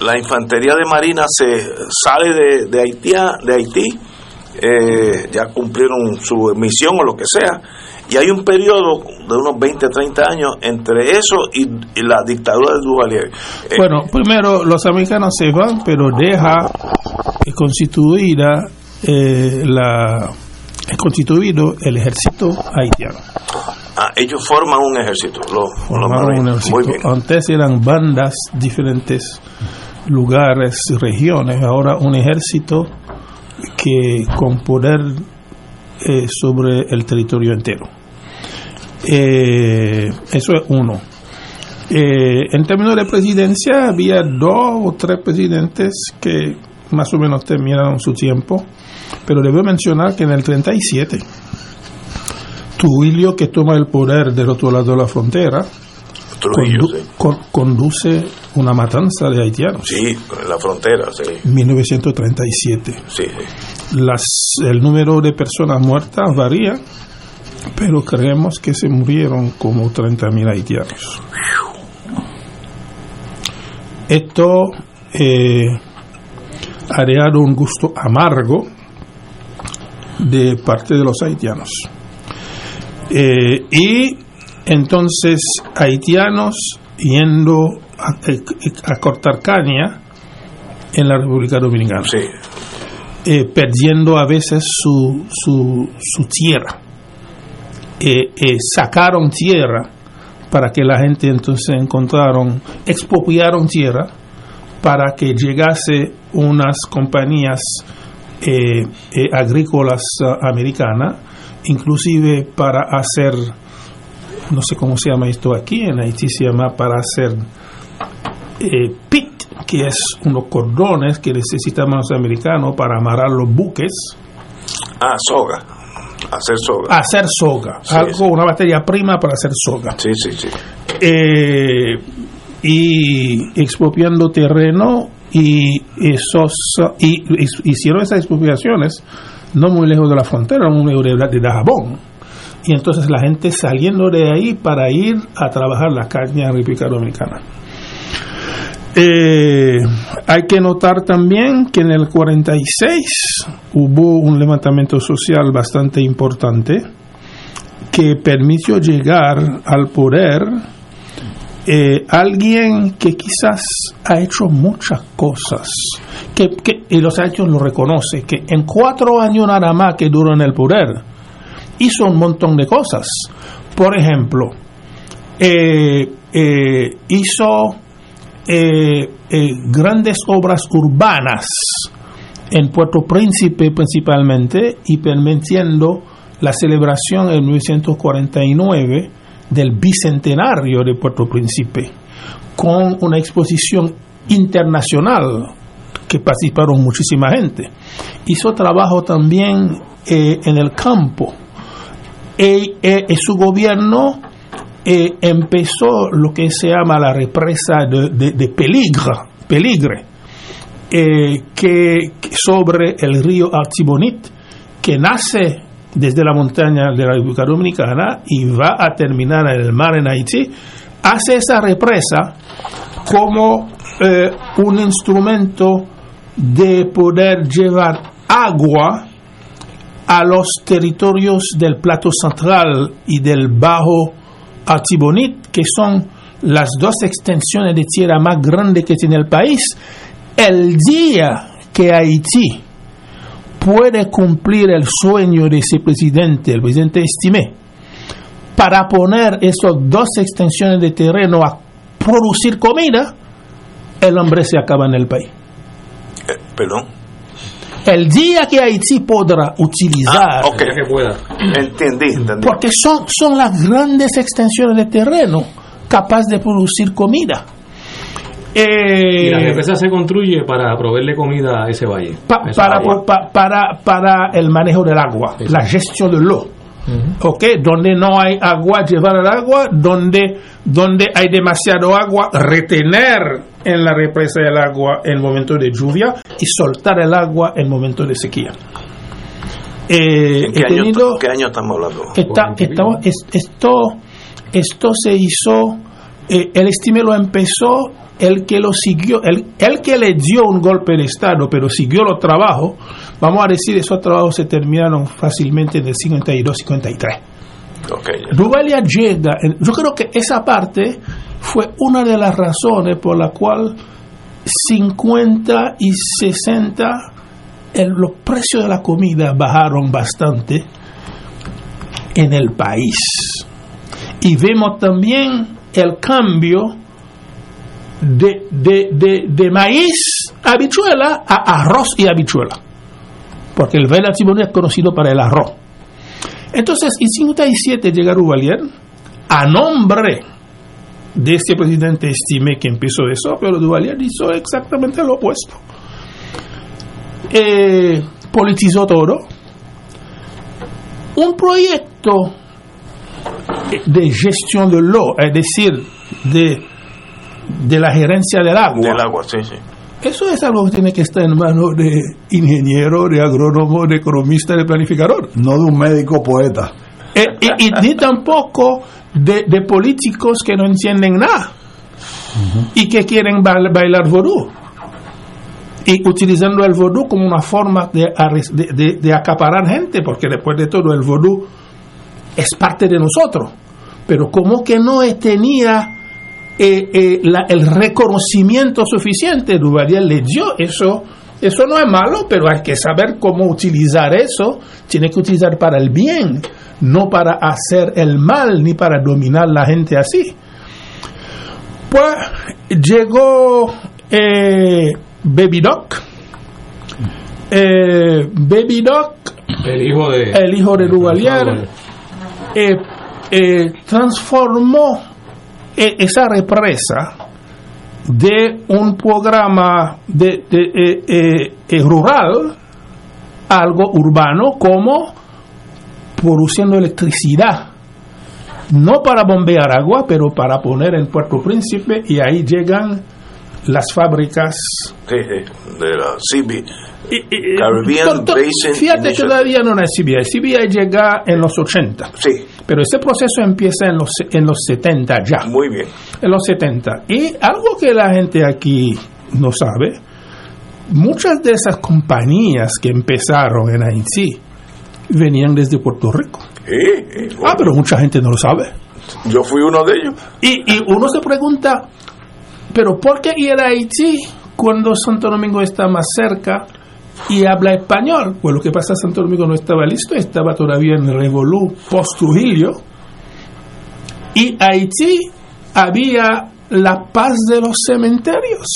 la infantería de marina se sale de, de Haití, de Haití eh, ya cumplieron su misión o lo que sea. Y hay un periodo de unos 20, 30 años entre eso y, la dictadura de Duvalier. Eh, bueno, primero los americanos se van, pero deja constituida eh, la constituido el ejército haitiano. Ah, ellos forman un ejército. Antes eran bandas, diferentes lugares, regiones. Ahora un ejército que con poder eh, sobre el territorio entero. Eh, eso es uno. Eh, en términos de presidencia, había dos o tres presidentes que más o menos terminaron su tiempo, pero debo mencionar que en el 37, Trujillo, que toma el poder otro lado de la frontera, conduce una matanza de haitianos. Sí, en la frontera, sí. 1937. Sí, Las, el número de personas muertas varía, pero creemos que se murieron como 30.000 haitianos. Esto eh, ha dado un gusto amargo de parte de los haitianos. Eh, y entonces, haitianos yendo a, cortar caña en la República Dominicana. Eh, perdiendo a veces su, su, su tierra. Eh, eh, sacaron tierra para que la gente entonces encontraron, expropiaron tierra para que llegase unas compañías agrícolas uh, americanas, inclusive para hacer, no sé cómo se llama esto aquí, en Haití se llama para hacer eh, pit, que es unos cordones que necesitamos los americanos para amarrar los buques. Ah, soga. Hacer soga. Hacer soga. Sí, algo, sí. una materia prima para hacer soga. Sí, sí, sí. Eh, y expropiando terreno y esos y, y- hicieron esas expropiaciones no muy lejos de la frontera, muy lejos de, de Dajabón. Y entonces la gente saliendo de ahí para ir a trabajar la caña República Dominicana. Eh, hay que notar también que en el 46 hubo un levantamiento social bastante importante que permitió llegar al poder eh, alguien que quizás ha hecho muchas cosas, que- y los hechos lo reconoce, que en cuatro años nada más que duró en el poder, hizo un montón de cosas. Por ejemplo, eh, eh, hizo eh, grandes obras urbanas en Puerto Príncipe principalmente y permitiendo la celebración en 1949 del bicentenario de Puerto Príncipe con una exposición internacional que participaron muchísima gente. Hizo trabajo también en el campo. E- e- e su gobierno eh, empezó lo que se llama la represa de, de, de Peligre, Peligre eh, que, sobre el río Artibonite, que nace desde la montaña de la República Dominicana y va a terminar en el mar en Haití, hace esa represa como eh, un instrumento de poder llevar agua a los territorios del plato central y del bajo Artibonite, que son las dos extensiones de tierra más grandes que tiene el país, el día que Haití puede cumplir el sueño de ese presidente, el presidente Estimé, para poner esas dos extensiones de terreno a producir comida, el hombre se acaba en el país. Eh, perdón. El día que Haití podrá utilizar, Ah, ok. que pueda. Entendí, entendí. porque son, son las grandes extensiones de terreno capaz de producir comida. Eh, Y la represa se construye para proveerle comida a ese valle. pa- a esa para, pa- para, para el manejo del agua, Sí, la gestión del ¿ok? Donde no hay agua, llevar el agua, donde, donde hay demasiado agua, retener en la represa el agua en momento de lluvia y soltar el agua en momento de sequía. Eh, ¿En qué año, tenido- qué año estamos hablando? Estamos- es- esto, esto se hizo, eh, el estime lo empezó, el que lo siguió, el, el que le dio un golpe de Estado, pero siguió los trabajos, vamos a decir, esos trabajos se terminaron fácilmente en el 52-53. Ok, ya. Duvalier llega, yo creo que esa parte fue una de las razones por la cual 50 y 60 el- los precios de la comida bajaron bastante en el país. Y vemos también el cambio de, de, de, de maíz, habichuela, a arroz y habichuela. Porque el Valle Artibonite es conocido para el arroz. Entonces, en 57 llega Duvalier a nombre de este presidente estimé que empezó eso, pero Duvalier hizo exactamente lo opuesto. Eh, politizó todo. Un proyecto de gestión del lo, es decir, de, de la gerencia del agua. Del agua, sí, sí. Eso es algo que tiene que estar en manos de ingeniero, de agrónomo, de economista, de planificador. No de un médico poeta. Eh, y, y ni tampoco de, de políticos que no entienden nada y que quieren bail- bailar vodú. Y utilizando el vodú como una forma de, de- de acaparar gente, porque después de todo el vodú es parte de nosotros. Pero como que no tenía eh, eh, la- el reconocimiento suficiente, Duvalier le dio eso. Eso no es malo, pero hay que saber cómo utilizar eso. Tiene que utilizar para el bien, no para hacer el mal ni para dominar la gente así. Pues llegó eh, Baby Doc, eh, Baby Doc, el hijo de, el hijo de Duvalier, eh, transformó esa represa de un programa de, de, eh, eh, eh, rural algo urbano como produciendo electricidad. No para bombear agua pero para poner en Puerto Príncipe y ahí llegan las fábricas Sí, sí, de la CB. eh, Caribbean doctor, Basin fíjate que todavía no es CBI. CBI llega en los 80. Sí. Pero ese proceso empieza en los, en los 70 ya. Muy bien. En los 70. Y algo que la gente aquí no sabe, muchas de esas compañías que empezaron en Haití venían desde Puerto Rico. Sí, sí, Ah, pero mucha gente no lo sabe. Yo fui uno de ellos. Y, y uno se pregunta, ¿pero por qué ir a Haití cuando Santo Domingo está más cerca y habla español? Pues lo que pasa, Santo Domingo no estaba listo, estaba todavía en Revolú post-Trujillo. Y Haití había la paz de los cementerios.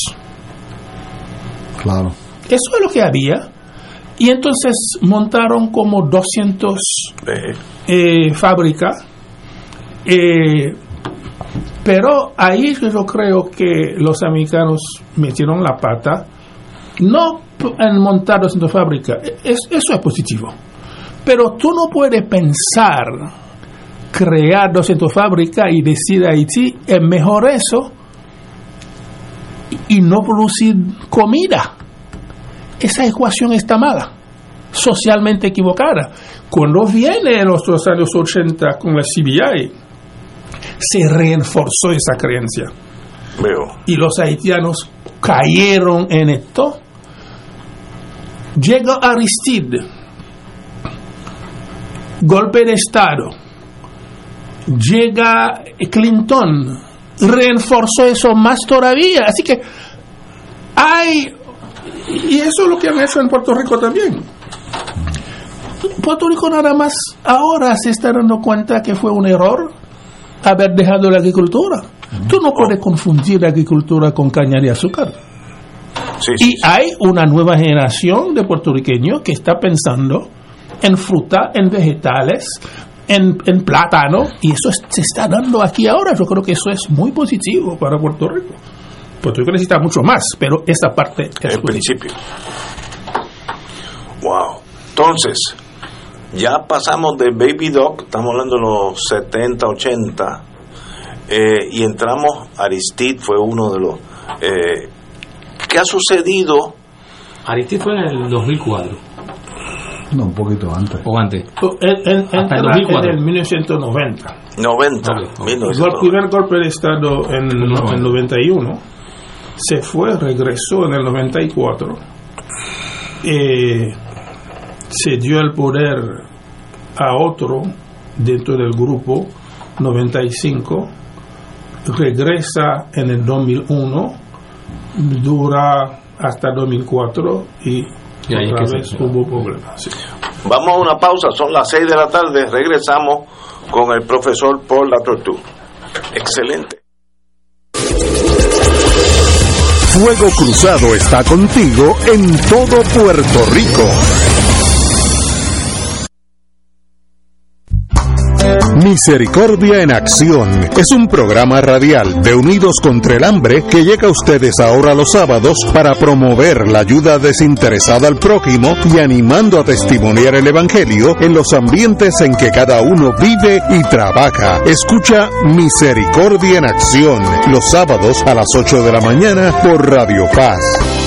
Claro. Eso es lo que había. Y entonces montaron como 200 eh, fábricas. Eh, pero ahí yo creo que los americanos metieron la pata. No en montar 200 fábricas. Es- eso es positivo. Pero tú no puedes pensar crear 200 fábricas y decir a Haití es mejor eso y no producir comida. Esa ecuación está mala, socialmente equivocada. Cuando viene en los años 80 con la CBI, se reforzó esa creencia. Veo. Y los haitianos cayeron en esto. Llega Aristide, golpe de Estado. Llega Clinton, reforzó eso más todavía. Así que hay, y eso es lo que han hecho en Puerto Rico también. Puerto Rico nada más ahora se está dando cuenta que fue un error haber dejado la agricultura. Tú no puedes confundir la agricultura con caña de azúcar. y hay una nueva generación de puertorriqueños que está pensando en fruta, en vegetales, en, en plátano, y eso es- se está dando aquí ahora. Yo creo que eso es muy positivo para Puerto Rico. Puerto Rico necesita mucho más, pero esa parte es En principio. Wow. Entonces, ya pasamos de Baby Doc, estamos hablando de los 70, 80, eh, y entramos, Aristide fue uno de los... Eh, ¿Qué ha sucedido? Aristide fue en el 2004. No, un poquito antes. O antes. En, en- Hasta el entra 2004. en el 1990. 90, El 1990. primer golpe de Estado en el 91 se fue, regresó en el 94, eh, se dio el poder a otro dentro del grupo 95, regresa en el 2001, dura hasta 2004 y, Y ahí otra es que vez se- hubo problemas. sí. Vamos a una pausa, son las 6 de la tarde, regresamos con el profesor Paul Latortu. Excelente. Fuego Cruzado está contigo en todo Puerto Rico. Misericordia en Acción es un programa radial de Unidos contra el Hambre que llega a ustedes ahora los sábados para promover la ayuda desinteresada al prójimo y animando a testimoniar el Evangelio en los ambientes en que cada uno vive y trabaja. Escucha Misericordia en Acción los sábados a las 8 de la mañana por Radio Paz.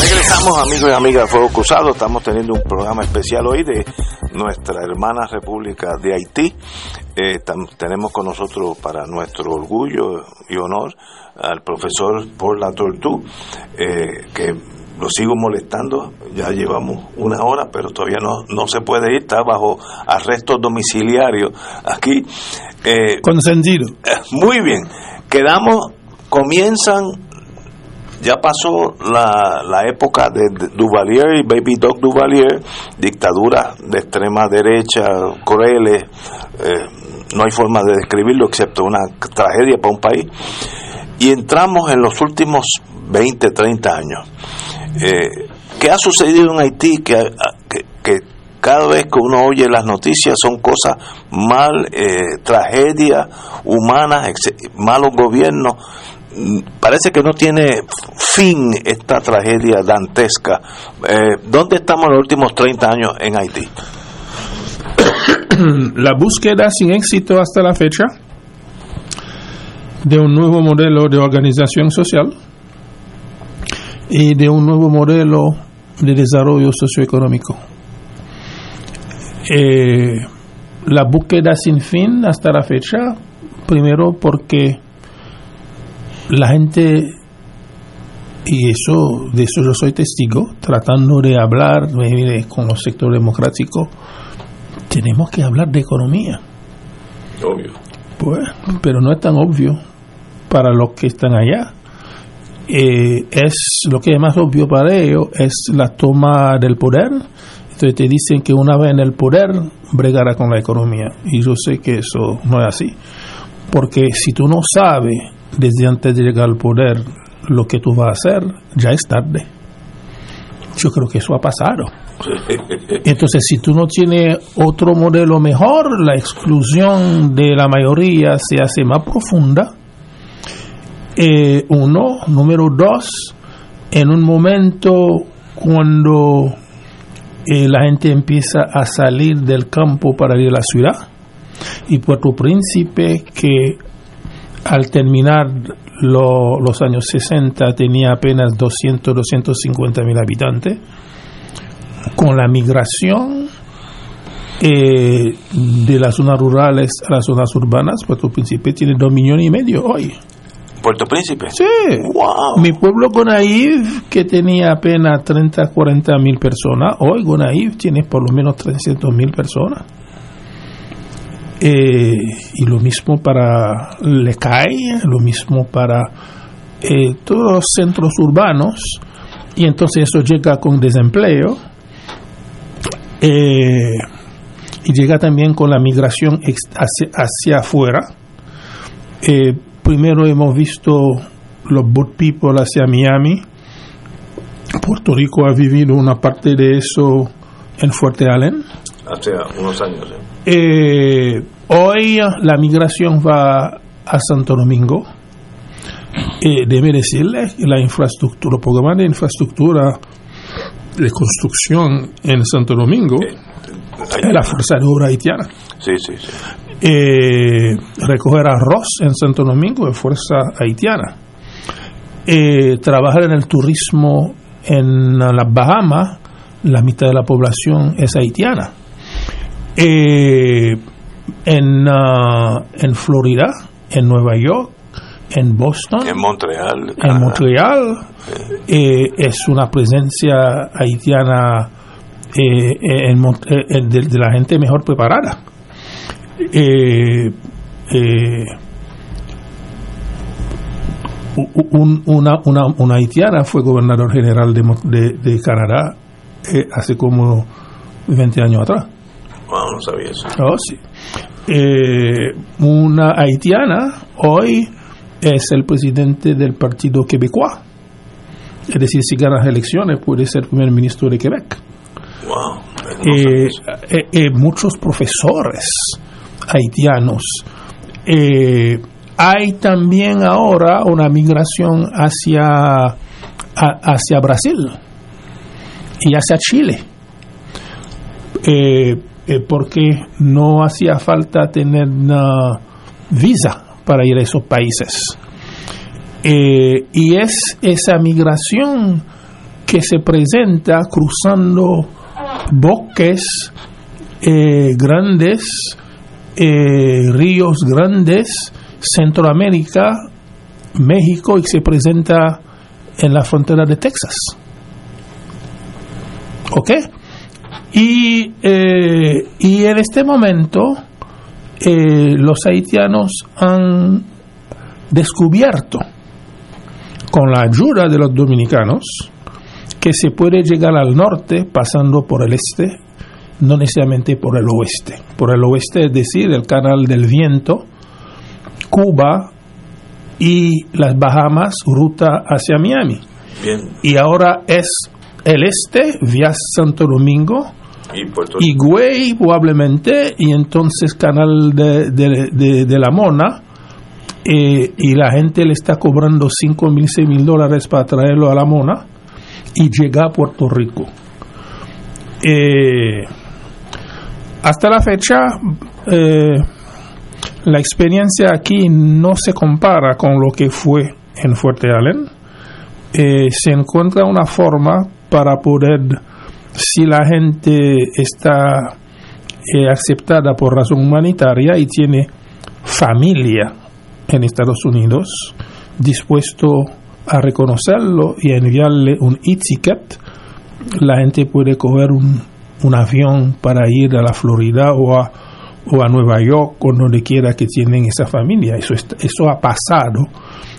Regresamos amigos y amigas de Fuego Cruzado, estamos teniendo un programa especial hoy de nuestra hermana República de Haití. Eh, tenemos con nosotros para nuestro orgullo y honor al profesor Paul Latortu, eh, que lo sigo molestando, ya llevamos una hora, pero todavía no, no se puede ir, está bajo arresto domiciliario aquí. Eh, Consentido. muy bien, quedamos, comienzan ya pasó la, la época de Duvalier y Baby Doc Duvalier, dictaduras de extrema derecha, crueles, eh, no hay forma de describirlo excepto una tragedia para un país. Y entramos en los últimos 20, 30 años. Eh, ¿Qué ha sucedido en Haití? Que, que, que, cada vez que uno oye las noticias son cosas mal, eh, tragedias humanas, malos gobiernos parece que no tiene fin esta tragedia dantesca. Eh, ¿Dónde estamos los últimos 30 años en Haití? La búsqueda sin éxito hasta la fecha de un nuevo modelo de organización social y de un nuevo modelo de desarrollo socioeconómico. Eh, la búsqueda sin fin hasta la fecha, primero porque la gente, y eso de eso yo soy testigo, tratando de hablar con los sectores democráticos, tenemos que hablar de economía. Obvio. Pues, pero no es tan obvio para los que están allá. Eh, es lo que es más obvio para ellos es la toma del poder. Entonces te dicen que una vez en el poder bregará con la economía. Y yo sé que eso no es así. Porque si tú no sabes desde antes de llegar al poder lo que tú vas a hacer, ya es tarde. Yo creo que eso ha pasado. Entonces, si tú no tienes otro modelo mejor, la exclusión de la mayoría se hace más profunda. Eh, uno, número dos, en un momento cuando eh, la gente empieza a salir del campo para ir a la ciudad, y Puerto Príncipe, que al terminar los años 60 tenía apenas 200, 250 mil habitantes, con la migración eh, de las zonas rurales a las zonas urbanas, Puerto Príncipe tiene dos millones y medio hoy. Puerto Príncipe. Sí. Mi pueblo Gonaïv, que tenía apenas 30, 40 mil personas, hoy Gonaïv tiene por lo menos 300 mil personas. Eh, y lo mismo para Lecay, lo mismo para eh, todos los centros urbanos, y entonces eso llega con desempleo, eh, y llega también con la migración hacia, hacia afuera. primero hemos visto los boat people hacia Miami. Puerto Rico ha vivido una parte de eso en Fuerte Allen. Hace unos años. Eh, hoy la migración va a Santo Domingo. Eh, debe decirle que la infraestructura, el programa de infraestructura de construcción en Santo Domingo es la fuerza de obra haitiana. Sí, sí, sí. Eh, recoger arroz en Santo Domingo es fuerza haitiana. Eh, trabajar en el turismo en las Bahamas, la mitad de la población es haitiana eh, en, uh, en Florida, en Nueva York, en Boston, en Montreal, en Montreal. Eh, es una presencia haitiana eh, en, eh, de, de, la gente mejor preparada. Eh, un, una, una, una, haitiana fue gobernador general de, de, de Canadá eh, hace como 20 años atrás. Wow, no sabía eso. Oh, sí. Eh, una haitiana hoy es el presidente del Partido Quebecois. Es decir, si gana las elecciones puede ser primer ministro de Quebec. Wow. Eh, eh, eh, muchos profesores haitianos. hay también ahora una migración hacia, a, hacia Brasil y hacia Chile. Eh, eh, porque no hacía falta tener una visa para ir a esos países. Eh, y es esa migración que se presenta cruzando bosques eh, grandes, ríos grandes, Centroamérica, México y se presenta en la frontera de Texas. ¿Ok? Y, eh, y en este momento eh, los haitianos han descubierto, con la ayuda de los dominicanos, que se puede llegar al norte pasando por el este, no necesariamente por el oeste. Por el oeste, es decir, el canal del viento, Cuba y las Bahamas, ruta hacia Miami. Bien. Y ahora es el este, vía Santo Domingo, y, Puerto y Güey probablemente, y entonces Canal de, de, de, de la Mona, eh, y la gente le está cobrando 5 mil, 6 mil dólares para traerlo a la Mona y llega a Puerto Rico. Eh, hasta la fecha, eh, la experiencia aquí no se compara con lo que fue en Fuerte Allen. se encuentra una forma para poder si la gente está eh, aceptada por razón humanitaria y tiene familia en Estados Unidos, dispuesto a reconocerlo y a enviarle un e-ticket, la gente puede coger un, un, avión para ir a la Florida o a, o a Nueva York o donde quiera que tienen esa familia. Eso, está, eso ha pasado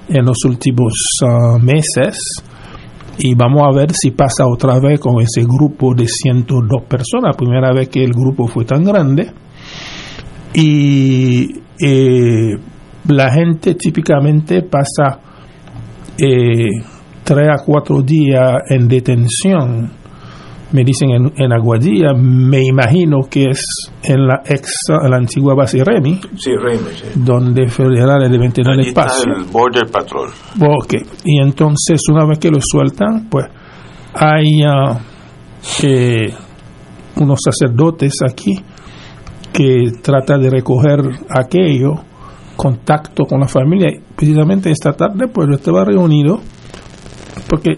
en los últimos uh, meses y vamos a ver si pasa otra vez con ese grupo de 102 personas, primera vez que el grupo fue tan grande. Y eh, la gente típicamente pasa eh, tres a cuatro días en detención, me dicen en, en Aguadilla, me imagino que es en la ex, en la antigua base Remy, Sí, Remy, sí. donde federales deben tener Allí está espacio. el Border Patrol. Ok, y entonces una vez que lo sueltan, pues hay eh, unos sacerdotes aquí que tratan de recoger aquello, contacto con la familia. Precisamente esta tarde, pues yo estaba reunido, porque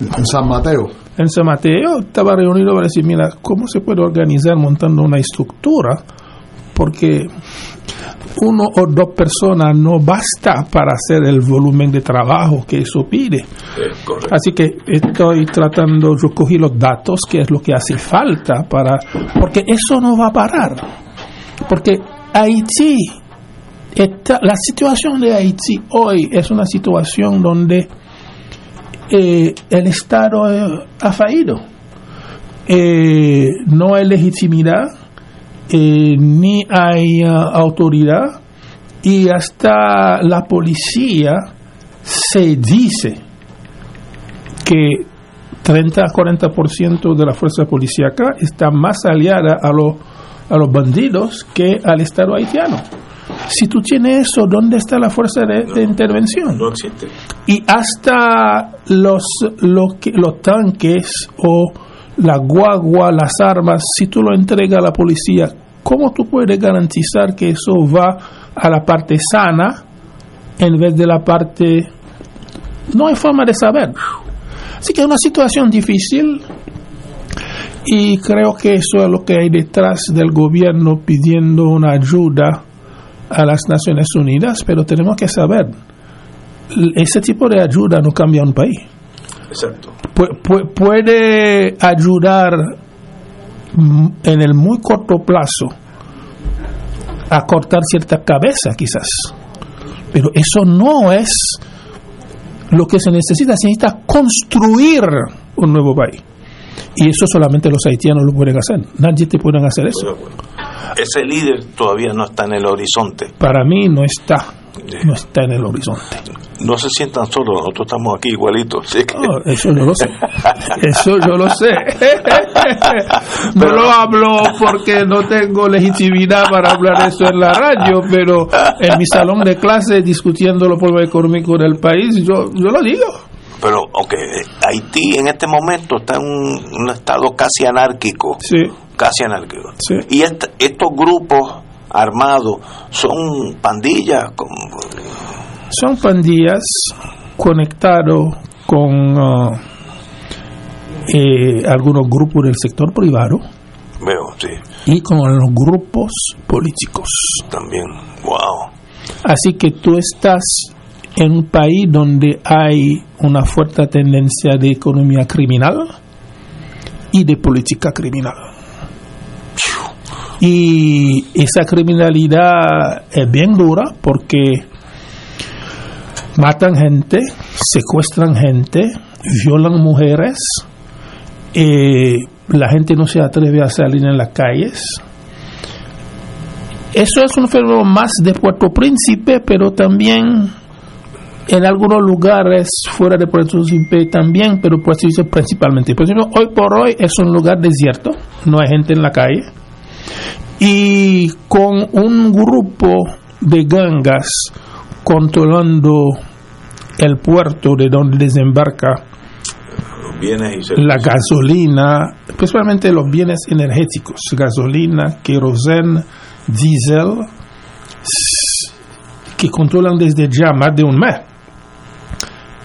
En San Mateo. En San Mateo estaba reunido para decir, mira, ¿cómo se puede organizar montando una estructura? Porque uno o dos personas no basta para hacer el volumen de trabajo que eso pide. Así que estoy tratando, yo cogí los datos, que es lo que hace falta para, porque eso no va a parar. Porque Haití, está, la situación de Haití hoy es una situación donde eh, el Estado ha fallido. Eh, no hay legitimidad, eh, ni hay autoridad, y hasta la policía se dice que 30 a 40% de la fuerza policíaca está más aliada a, a los bandidos que al Estado haitiano. Si tú tienes eso, ¿dónde está la fuerza de, de intervención? No existe. y hasta los, los tanques o la guagua, las armas, si tú lo entregas a la policía, ¿cómo tú puedes garantizar que eso va a la parte sana en vez de la parte... No hay forma de saber. Así que es una situación difícil y creo que eso es lo que hay detrás del gobierno pidiendo una ayuda a las Naciones Unidas, pero tenemos que saber, ese tipo de ayuda no cambia un país. Exacto. Pu- pu- puede ayudar en el muy corto plazo a cortar cierta cabeza quizás, pero eso no es lo que se necesita, se necesita construir un nuevo país. Y eso solamente los haitianos lo pueden hacer, nadie te pueden hacer eso. Ese líder todavía no está en el horizonte. Para mí no está, no está en el horizonte. No se sientan solos, nosotros estamos aquí igualitos. Oh, eso yo lo sé. Eso yo lo sé. No lo hablo porque no tengo legitimidad para hablar eso en la radio, pero en mi salón de clase discutiendo los problemas económicos del país, yo, yo lo digo. Pero, ok, Haití en este momento está en un, un estado casi anárquico. Sí. Casi anárquico. Y est- estos grupos armados son pandillas. Con, Son pandillas conectados con ah, eh, algunos grupos del sector privado veo, sí, y con los grupos políticos. también. Wow. Así que tú estás en un país donde hay una fuerte tendencia de economía criminal y de política criminal. Y esa criminalidad es bien dura porque matan gente, secuestran gente, violan mujeres, eh, la gente no se atreve a salir en las calles. Eso es un fenómeno más de Puerto Príncipe, pero también en algunos lugares fuera de Puerto Príncipe también, pero Puerto Príncipe principalmente. Por ejemplo, hoy por hoy es un lugar desierto, no hay gente en la calle. Y con un grupo de gangas controlando el puerto de donde desembarca Los bienes y la gasolina, principalmente los bienes energéticos, gasolina, querosene, diésel, que controlan desde ya más de un mes.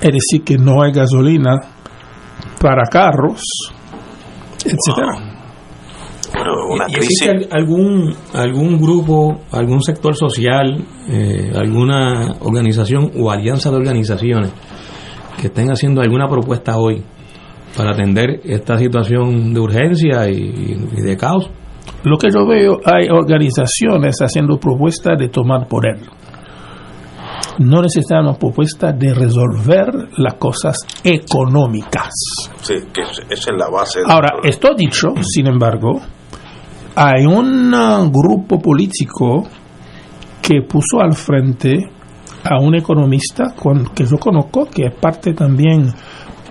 Es decir, que no hay gasolina para carros, etcétera. una ¿Y existe al- algún, algún grupo, algún sector social, eh, alguna organización o alianza de organizaciones que estén haciendo alguna propuesta hoy para atender esta situación de urgencia y, y de caos? Lo que yo veo, hay organizaciones haciendo propuestas de tomar poder. No necesitamos propuestas de resolver las cosas económicas. Sí, que es- esa es la base. Ahora, esto dicho, sin embargo, hay un uh, grupo político que puso al frente a un economista con, que yo conozco, que es parte también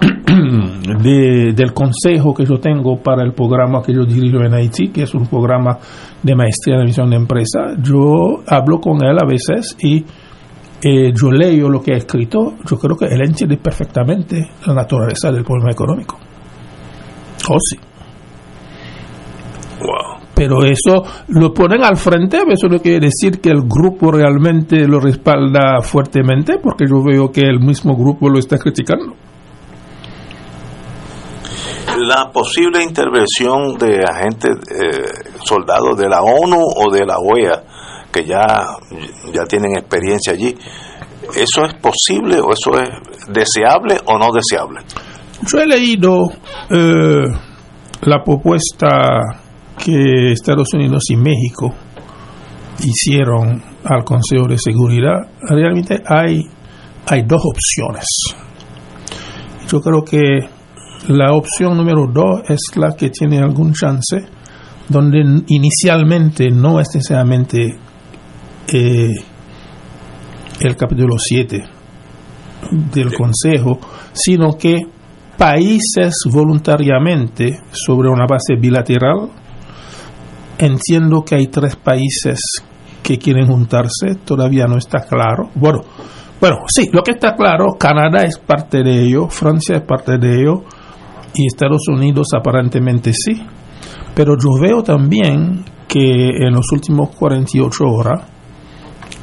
de, del consejo que yo tengo para el programa que yo dirijo en Haití, que es un programa de maestría en visión de empresa. Yo hablo con él a veces y eh, yo leo lo que ha escrito. Yo creo que él entiende perfectamente la naturaleza del problema económico. Oh, sí. Pero eso lo ponen al frente, eso no quiere decir que el grupo realmente lo respalda fuertemente, porque yo veo que el mismo grupo lo está criticando la posible intervención de agentes eh, soldados de la ONU o de la OEA que ya, ya tienen experiencia allí, ¿eso es posible o eso es deseable o no deseable? Yo he leído eh, la propuesta que Estados Unidos y México hicieron al Consejo de Seguridad. Realmente hay, hay dos opciones. Yo creo que la opción número dos es la que tiene algún chance, donde inicialmente no es necesariamente eh, el capítulo 7 del Consejo, sino que países voluntariamente sobre una base bilateral, entiendo que hay tres países que quieren juntarse, todavía no está claro. Bueno, bueno, sí, lo que está claro, Canadá es parte de ello, Francia es parte de ello, y Estados Unidos aparentemente sí. Pero yo veo también que en los últimos 48 horas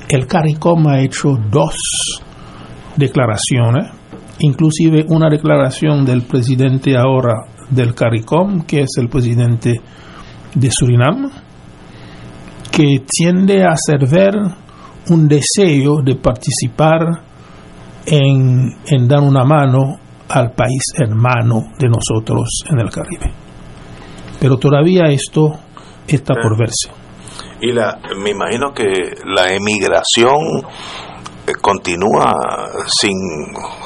el CARICOM ha hecho dos declaraciones, inclusive una declaración del presidente ahora del CARICOM, que es el presidente de Surinam, que tiende a hacer ver un deseo de participar en, en dar una mano al país hermano de nosotros en el Caribe. Pero todavía esto está por verse. Y la, me imagino que la emigración eh, continúa sin,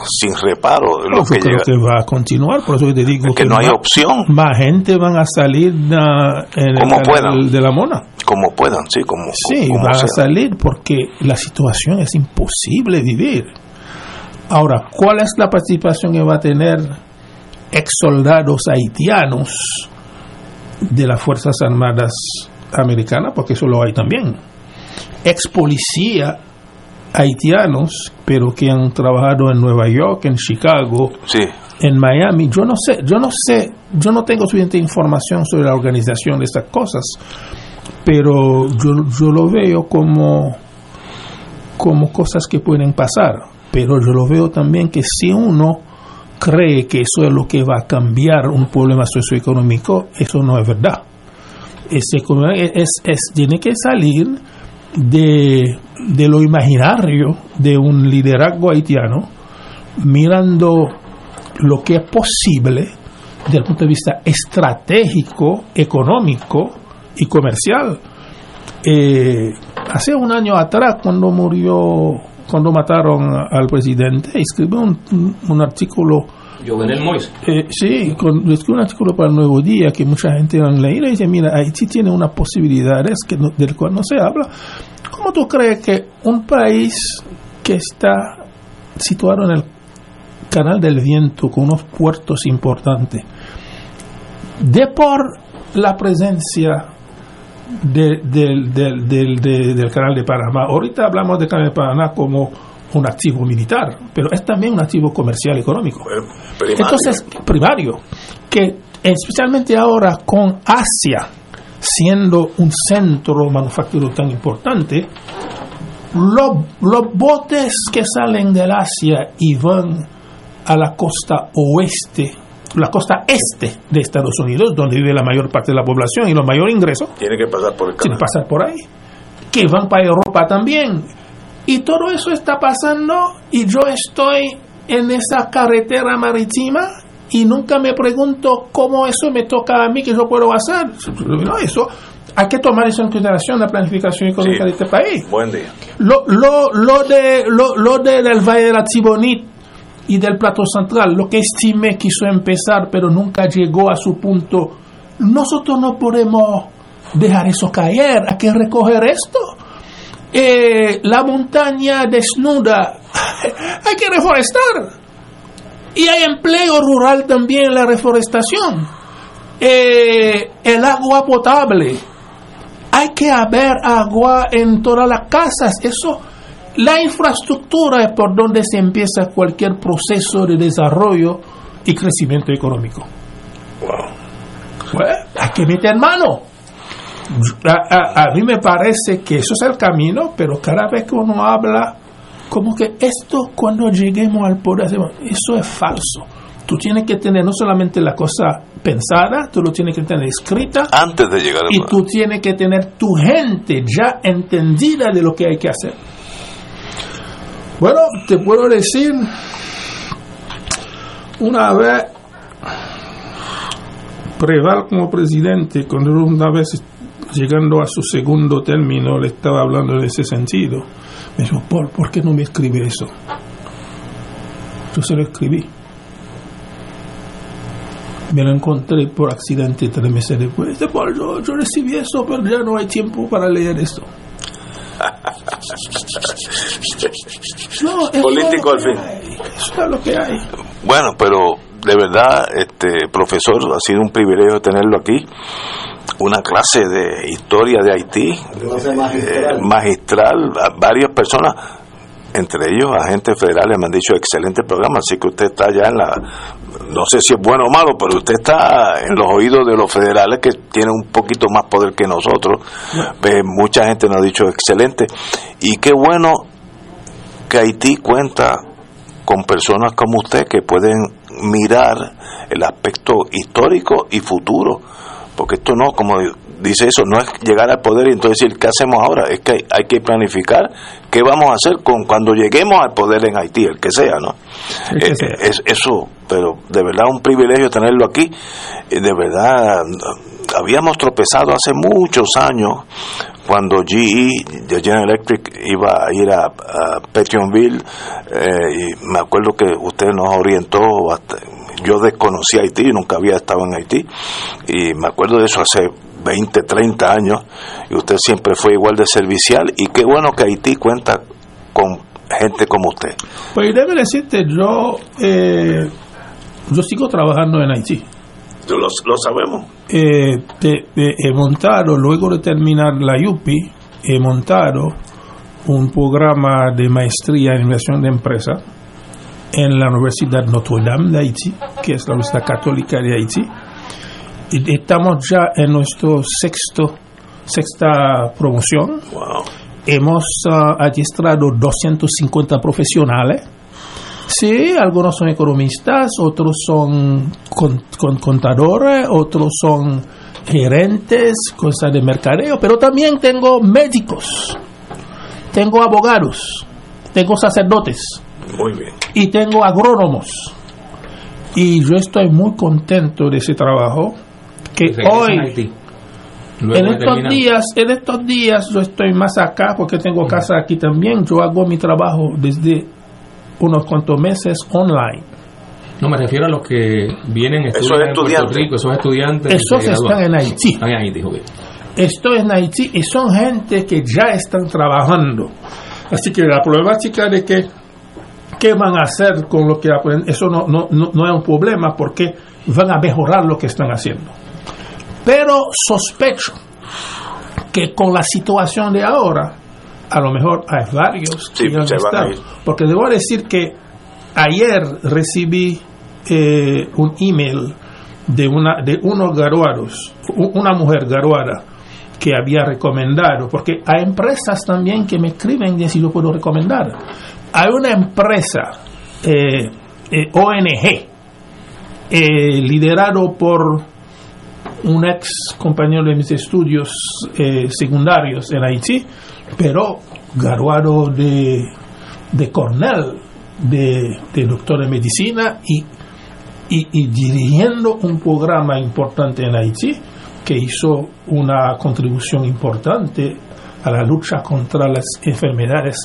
sin reparo. Lo que creo que va a continuar, por eso te digo que, no hay opción. Más gente van a salir en como puedan. de la mona. Como puedan, sí, como Sí, van a salir porque la situación es imposible vivir. Ahora, ¿cuál es la participación que va a tener ex soldados haitianos de las Fuerzas Armadas Americanas? Porque eso lo hay también. Ex policía haitianos, pero que han trabajado en Nueva York, en Chicago, en Miami. Yo no sé, yo no sé, yo no tengo suficiente información sobre la organización de estas cosas, pero yo, yo lo veo como, como cosas que pueden pasar pero yo lo veo también que si uno cree que eso es lo que va a cambiar un problema socioeconómico, eso no es verdad. Ese es, es, tiene que salir de, de lo imaginario de un liderazgo haitiano, mirando lo que es posible desde el punto de vista estratégico, económico y comercial. Eh, hace un año atrás, cuando murió cuando mataron al presidente, escribió un, un artículo. Jovenel Mois. Eh, sí, escribió un artículo para el Nuevo Día que mucha gente han leído y dice: Mira, Haití tiene unas posibilidades que del cual no se habla. ¿Cómo tú crees que un país que está situado en el Canal del Viento con unos puertos importantes, de por la presencia del, del, canal de Panamá. Ahorita hablamos del canal de Panamá como un activo militar, pero es también un activo comercial económico. Entonces, primario, que especialmente ahora con Asia siendo un centro manufacturero tan importante, los, los botes que salen del Asia y van a la costa oeste la costa este de Estados Unidos, donde vive la mayor parte de la población y los mayores ingresos. Tiene que pasar por el Tiene que pasar por ahí. Que van para Europa también. Y todo eso está pasando y yo estoy en esa carretera marítima y nunca me pregunto cómo eso me toca a mí, que yo puedo hacer. No, eso hay que tomar eso en consideración la planificación económica de este país. Buen día. Lo, lo, lo de lo, lo de, del Valle de la Tibonit y del plato central, lo que estimé quiso empezar pero nunca llegó a su punto, nosotros no podemos dejar eso caer, hay que recoger esto. Eh, la montaña desnuda, hay que reforestar. Y hay empleo rural también en la reforestación. Eh, el agua potable. Hay que haber agua en todas las casas. Eso, la infraestructura es por donde se empieza cualquier proceso de desarrollo y crecimiento económico. Pues, hay que meter mano. A, a, mí me parece que eso es el camino, pero cada vez que uno habla, como que esto cuando lleguemos al poder, eso es falso. Tú tienes que tener no solamente la cosa pensada, tú lo tienes que tener escrita. Antes de llegar Y tú tienes que tener tu gente ya entendida de lo que hay que hacer. Bueno, te puedo decir, una vez Preval como presidente, cuando una vez llegando a su segundo término le estaba hablando en ese sentido, me dijo, Paul, ¿por qué no me escribe eso? Yo se lo escribí. Me lo encontré por accidente tres meses después. Paul, yo, yo recibí eso, pero ya no hay tiempo para leer eso. no, Político al fin. Eso es lo que hay. Bueno, pero de verdad, este profesor, ha sido un privilegio tenerlo aquí. Una clase de historia de Haití, magistral. Eh, magistral, varias personas, entre ellos agentes federales, me han dicho excelente programa, así que usted está ya en la, no sé si es bueno o malo, pero usted está en los oídos de los federales que tienen un poquito más poder que nosotros. Eh, mucha gente nos ha dicho excelente. Y qué bueno que Haití cuenta con personas como usted que pueden mirar el aspecto histórico y futuro, porque esto no, como dice eso, no es llegar al poder y entonces decir, ¿qué hacemos ahora? Es que hay, que planificar qué vamos a hacer con cuando lleguemos al poder en Haití, el que sea, ¿no? Eh, es, eso, pero de verdad un privilegio tenerlo aquí, de verdad habíamos tropezado hace muchos años cuando GE, General Electric, iba a ir a, Petionville, eh, y me acuerdo que usted nos orientó, yo desconocía Haití, nunca había estado en Haití, y me acuerdo de eso hace 20, 30 años, y usted siempre fue igual de servicial, y qué bueno que Haití cuenta con gente como usted. Pues debe decirte, yo, eh, yo sigo trabajando en Haití. Lo, lo sabemos. Eh, he montado, luego de terminar la UPI, he montado un programa de maestría en inversión de empresa en la Universidad Notre Dame de Haití, que es la Universidad Católica de Haití. Y estamos ya en nuestro sexto, sexta promoción. Hemos uh, adiestrado 250 profesionales Sí, algunos son economistas, otros son contadores, otros son gerentes, cosas de mercadeo, pero también tengo médicos, tengo abogados, tengo sacerdotes. Muy bien. Y tengo agrónomos. Y yo estoy muy contento de ese trabajo que hoy en estos días, en estos días yo estoy más acá porque tengo casa aquí también. Yo hago mi trabajo desde unos cuantos meses online. No, me refiero a los que vienen esos en Puerto Rico, esos estudiantes. Esos están en Haití. Están en Haití, Esto es en Haití y son gente que ya están trabajando. Así que la problemática de que qué van a hacer con lo que aprenden, eso no, no, no, no es un problema porque van a mejorar lo que están haciendo. Pero sospecho que con la situación de ahora, a lo mejor hay varios que han estado. Porque debo decir que ayer recibí eh, un email de una de unos garuados, una mujer garuada que había recomendado, porque hay empresas también que me escriben y si yo puedo recomendar. Hay una empresa, eh, eh, ONG, liderado por un ex compañero de mis estudios secundarios en Haití, pero graduado de, de Cornell, de, doctor en medicina y, y, dirigiendo un programa importante en Haití que hizo una contribución importante a la lucha contra las enfermedades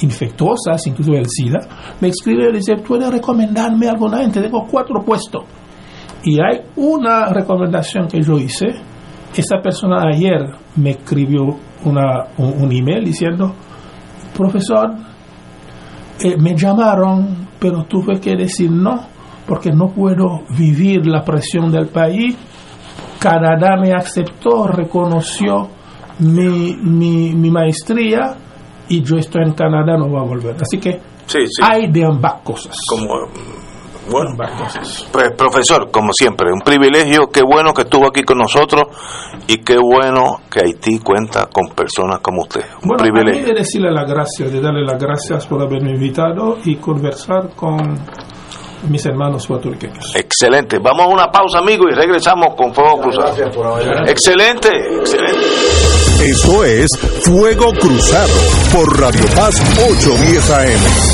infectuosas, incluso el SIDA, me escribe y dice, ¿puedes recomendarme alguna gente? Tengo cuatro puestos. Y hay una recomendación que yo hice. Esa persona ayer me escribió una, un, email diciendo, profesor, eh, me llamaron, pero tuve que decir no, porque no puedo vivir la presión del país. Canadá me aceptó, reconoció mi, mi maestría y yo estoy en Canadá, no voy a volver. Así que hay de ambas cosas. Como, bueno, pues profesor, como siempre, un privilegio, qué bueno que estuvo aquí con nosotros y qué bueno que Haití cuenta con personas como usted. Un bueno, privilegio. de decirle las gracias, de darle las gracias por haberme invitado y conversar con mis hermanos puertorriqueños. Excelente. Vamos a una pausa, amigos, y regresamos con Fuego Cruzado. Excelente, excelente. Esto es Fuego Cruzado por Radio Paz 810 AM.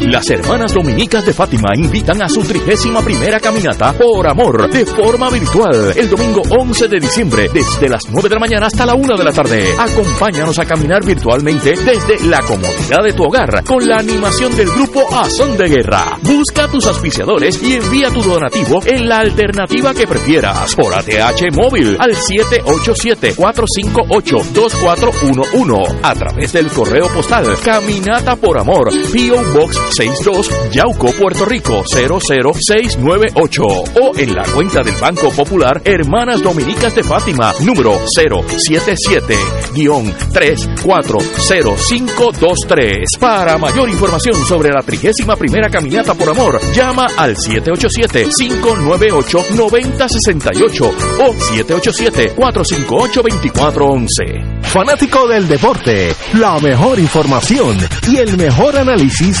Las hermanas dominicas de Fátima invitan a su trigésima primera caminata por amor de forma virtual el domingo 11 de diciembre desde las 9 de la mañana hasta la 1 de la tarde. Acompáñanos a caminar virtualmente desde la comodidad de tu hogar con la animación del grupo Azón de Guerra. Busca tus auspiciadores y envía tu donativo en la alternativa que prefieras por ATH móvil al 787-458-2411 a través del correo postal Caminata por Amor, P.O. Box 62 Yauco, Puerto Rico 00698 o en la cuenta del Banco Popular Hermanas Dominicas de Fátima número 077-340523. Para mayor información sobre la trigésima primera caminata por amor, llama al 787-598-9068 o 787-458-2411. Fanático del deporte, la mejor información y el mejor análisis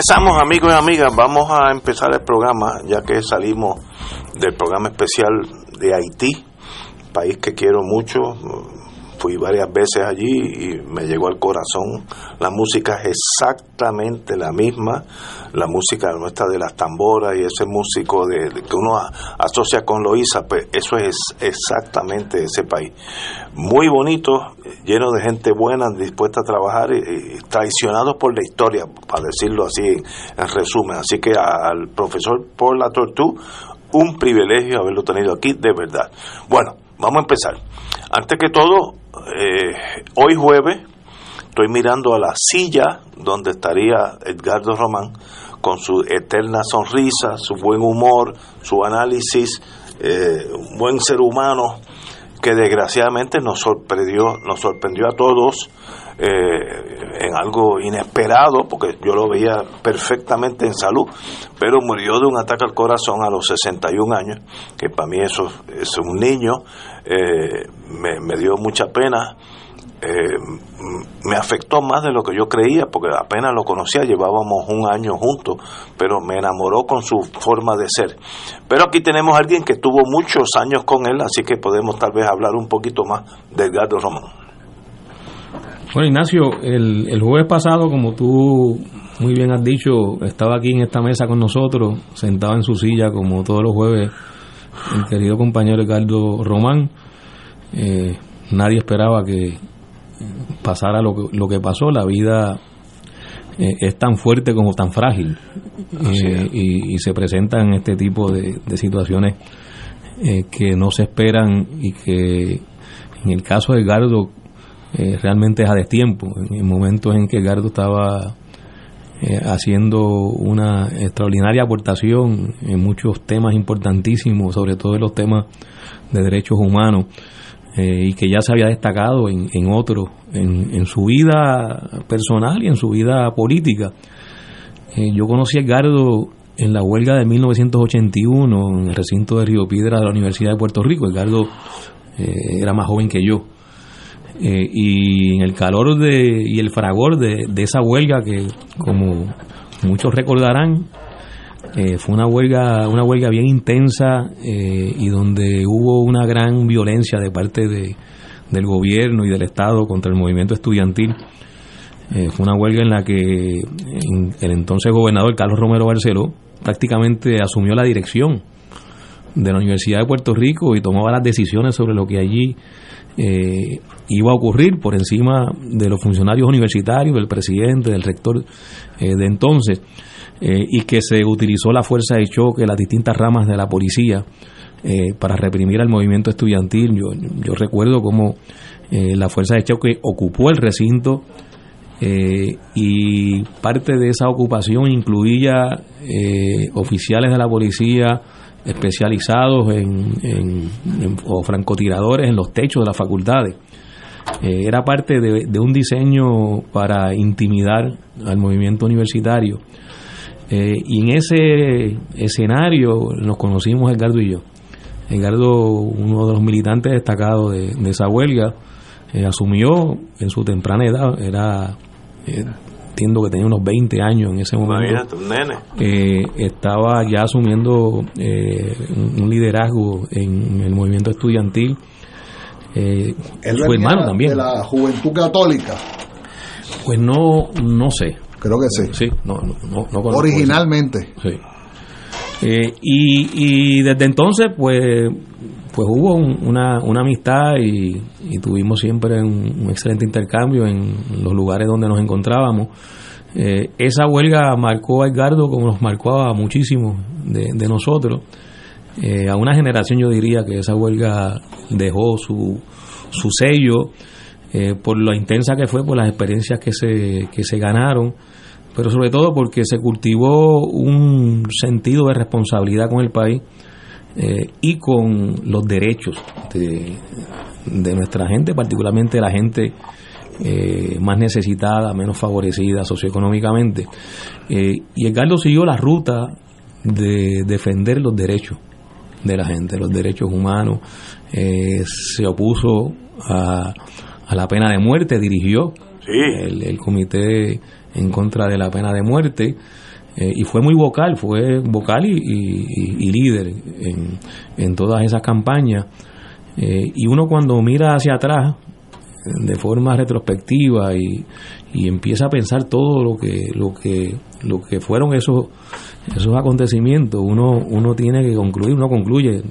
Regresamos amigos y amigas, vamos a empezar el programa ya que salimos del programa especial de Haití, país que quiero mucho, fui varias veces allí y me llegó al corazón. La música es exactamente la misma, la música nuestra de las tamboras y ese músico de, que uno asocia con Loíza, pues eso es exactamente ese país. Muy bonito, lleno de gente buena, dispuesta a trabajar y, traicionados por la historia, para decirlo así en, resumen. Así que al profesor Paul Latortu, un privilegio haberlo tenido aquí, de verdad. Bueno, vamos a empezar. Antes que todo, eh, hoy jueves estoy mirando a la silla donde estaría Edgardo Román con su eterna sonrisa, su buen humor, su análisis, eh, un buen ser humano que desgraciadamente nos sorprendió, nos sorprendió a todos eh, en algo inesperado, porque yo lo veía perfectamente en salud, pero murió de un ataque al corazón a los 61 años, que para mí eso es un niño, eh, me, dio mucha pena eh, me afectó más de lo que yo creía, porque apenas lo conocía, llevábamos un año juntos, pero me enamoró con su forma de ser. Pero aquí tenemos a alguien que estuvo muchos años con él, así que podemos tal vez hablar un poquito más de Edgardo Román. Bueno, Ignacio, el, el jueves pasado, como tú muy bien has dicho, estaba aquí en esta mesa con nosotros, sentado en su silla, como todos los jueves, el querido compañero Edgardo Román. Eh, nadie esperaba que pasara lo que, lo que pasó, la vida eh, es tan fuerte como tan frágil. Eh, y, se presentan este tipo de, situaciones que no se esperan y que en el caso de Gardo realmente es a destiempo, en momentos en que Gardo estaba haciendo una extraordinaria aportación en muchos temas importantísimos, sobre todo en los temas de derechos humanos. Eh, y que ya se había destacado en, otros, en, su vida personal y en su vida política. Eh, yo conocí a Edgardo en la huelga de 1981 en el recinto de Río Piedra de la Universidad de Puerto Rico. Edgardo eh, era más joven que yo. Y en el calor de, y el fragor de, de esa huelga que, como muchos recordarán, eh, fue una huelga, una huelga bien intensa eh, y donde hubo una gran violencia de parte de, del gobierno y del Estado contra el movimiento estudiantil. Eh, fue una huelga en la que el entonces gobernador Carlos Romero Barceló prácticamente asumió la dirección de la Universidad de Puerto Rico y tomaba las decisiones sobre lo que allí iba a ocurrir por encima de los funcionarios universitarios, del presidente, del rector de entonces. Eh, y que se utilizó la fuerza de choque, las distintas ramas de la policía eh, para reprimir al movimiento estudiantil. Yo, recuerdo cómo eh, la fuerza de choque ocupó el recinto y parte de esa ocupación incluía oficiales de la policía especializados en, o francotiradores en los techos de las facultades. era parte de, un diseño para intimidar al movimiento universitario eh, y en ese escenario nos conocimos Edgardo y yo. Edgardo, uno de los militantes destacados de, esa huelga, eh, asumió en su temprana edad, era, eh, entiendo que tenía unos 20 años en ese momento. estaba ya asumiendo un, liderazgo en, el movimiento estudiantil. su hermano también. ¿De la juventud católica? Pues no, no sé. Creo que sí. Sí, no, no, no Originalmente. Sí. Eh, y, desde entonces, pues, pues hubo una, una amistad y, tuvimos siempre un, excelente intercambio en los lugares donde nos encontrábamos. Eh, esa huelga marcó a Edgardo como nos marcó a muchísimos de, nosotros. Eh, a una generación yo diría que esa huelga dejó su, su sello por lo intensa que fue, por las experiencias que se, que se ganaron pero sobre todo porque se cultivó un sentido de responsabilidad con el país eh, y con los derechos de, nuestra gente, particularmente la gente eh, más necesitada, menos favorecida socioeconómicamente. Eh, y Edgardo siguió la ruta de defender los derechos de la gente, los derechos humanos, se opuso a, la pena de muerte, dirigió el, el comité en contra de la pena de muerte eh, y fue muy vocal, fue vocal y, líder en, todas esas campañas. Eh, y uno cuando mira hacia atrás de forma retrospectiva y, y, empieza a pensar todo lo que lo que lo que fueron esos esos acontecimientos uno uno tiene que concluir uno concluye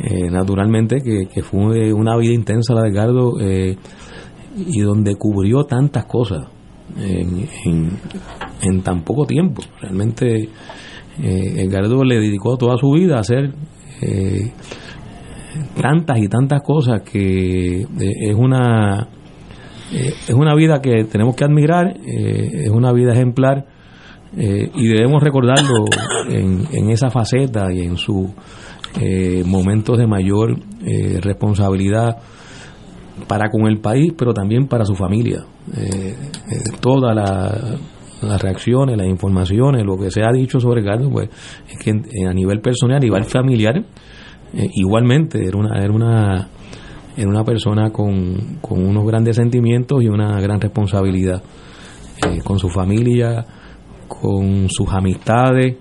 eh, naturalmente que, fue una vida intensa la de Edgardo y donde cubrió tantas cosas en, tan poco tiempo. Realmente eh, Edgardo le dedicó toda su vida a hacer eh, tantas y tantas cosas que eh, es una eh, es una vida que tenemos que admirar, es una vida ejemplar y debemos recordarlo en, en, esa faceta y en sus momentos de mayor responsabilidad para con el país, pero también para su familia. Todas las reacciones, las informaciones, lo que se ha dicho sobre Carlos, pues es que a nivel personal, a nivel familiar, igualmente era una, era una era una persona con, con unos grandes sentimientos y una gran responsabilidad con su familia, con sus amistades,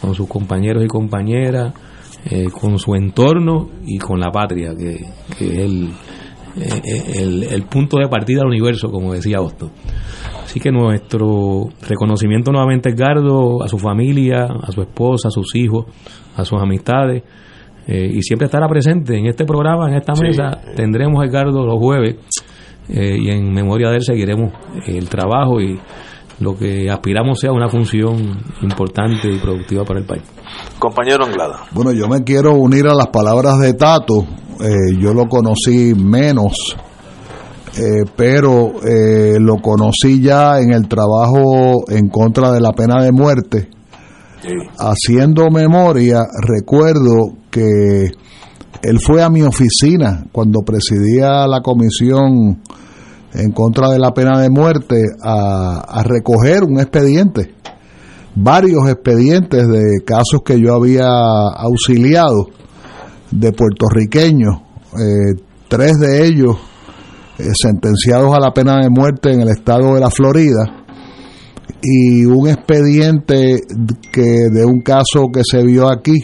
con sus compañeros y compañeras, eh, con su entorno y con la patria, que, eh, el, el, punto de partida del universo, como decía Austin. Así que nuestro reconocimiento nuevamente a Edgardo, a su familia, a su esposa, a sus hijos, a sus amistades, eh, y siempre estará presente en este programa, en esta mesa. Tendremos a Edgardo los jueves y en memoria de él seguiremos el trabajo y lo que aspiramos sea una función importante y productiva para el país. Compañero Anglada. Bueno, yo me quiero unir a las palabras de Tato. Eh, yo lo conocí menos, eh, pero eh, lo conocí ya en el trabajo en contra de la pena de muerte. Haciendo memoria, recuerdo que él fue a mi oficina cuando presidía la comisión en contra de la pena de muerte a, recoger un expediente, varios expedientes de casos que yo había auxiliado de puertorriqueños, eh, tres de ellos eh, sentenciados a la pena de muerte en el estado de la Florida y un expediente que de un caso que se vio aquí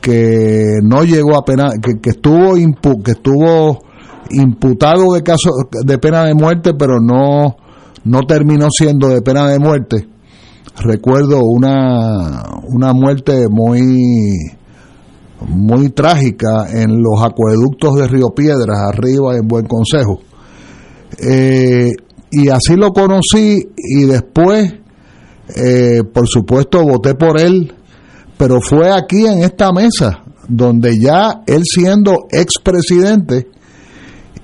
que no llegó a pena que, que estuvo que estuvo imputado de caso de pena de muerte, pero no, no terminó siendo de pena de muerte. Recuerdo una, una muerte muy, muy trágica en los acueductos de Río Piedras, arriba en Buen Consejo. Eh, y así lo conocí y después, eh, por supuesto, voté por él, pero fue aquí en esta mesa donde ya él siendo expresidente,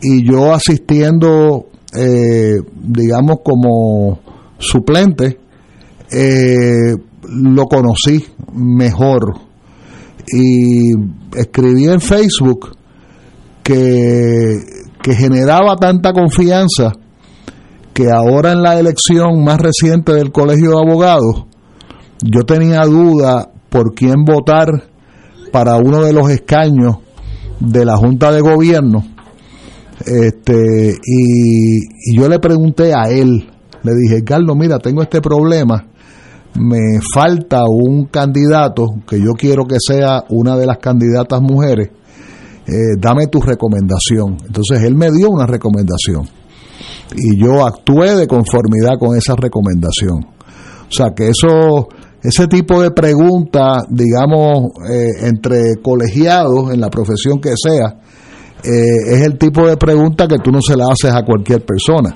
y yo asistiendo, eh, digamos, como suplente, eh, lo conocí mejor. Y escribí en Facebook que, que generaba tanta confianza que ahora en la elección más reciente del Colegio de Abogados, yo tenía duda por quién votar para uno de los escaños de la Junta de Gobierno este, y, yo le pregunté a él, le dije, Carlos, mira, tengo este problema, me falta un candidato que yo quiero que sea una de las candidatas mujeres, eh, dame tu recomendación. Entonces él me dio una recomendación y yo actué de conformidad con esa recomendación. O sea que eso, ese tipo de preguntas, digamos, eh, entre colegiados en la profesión que sea, eh, es el tipo de pregunta que tú no se la haces a cualquier persona.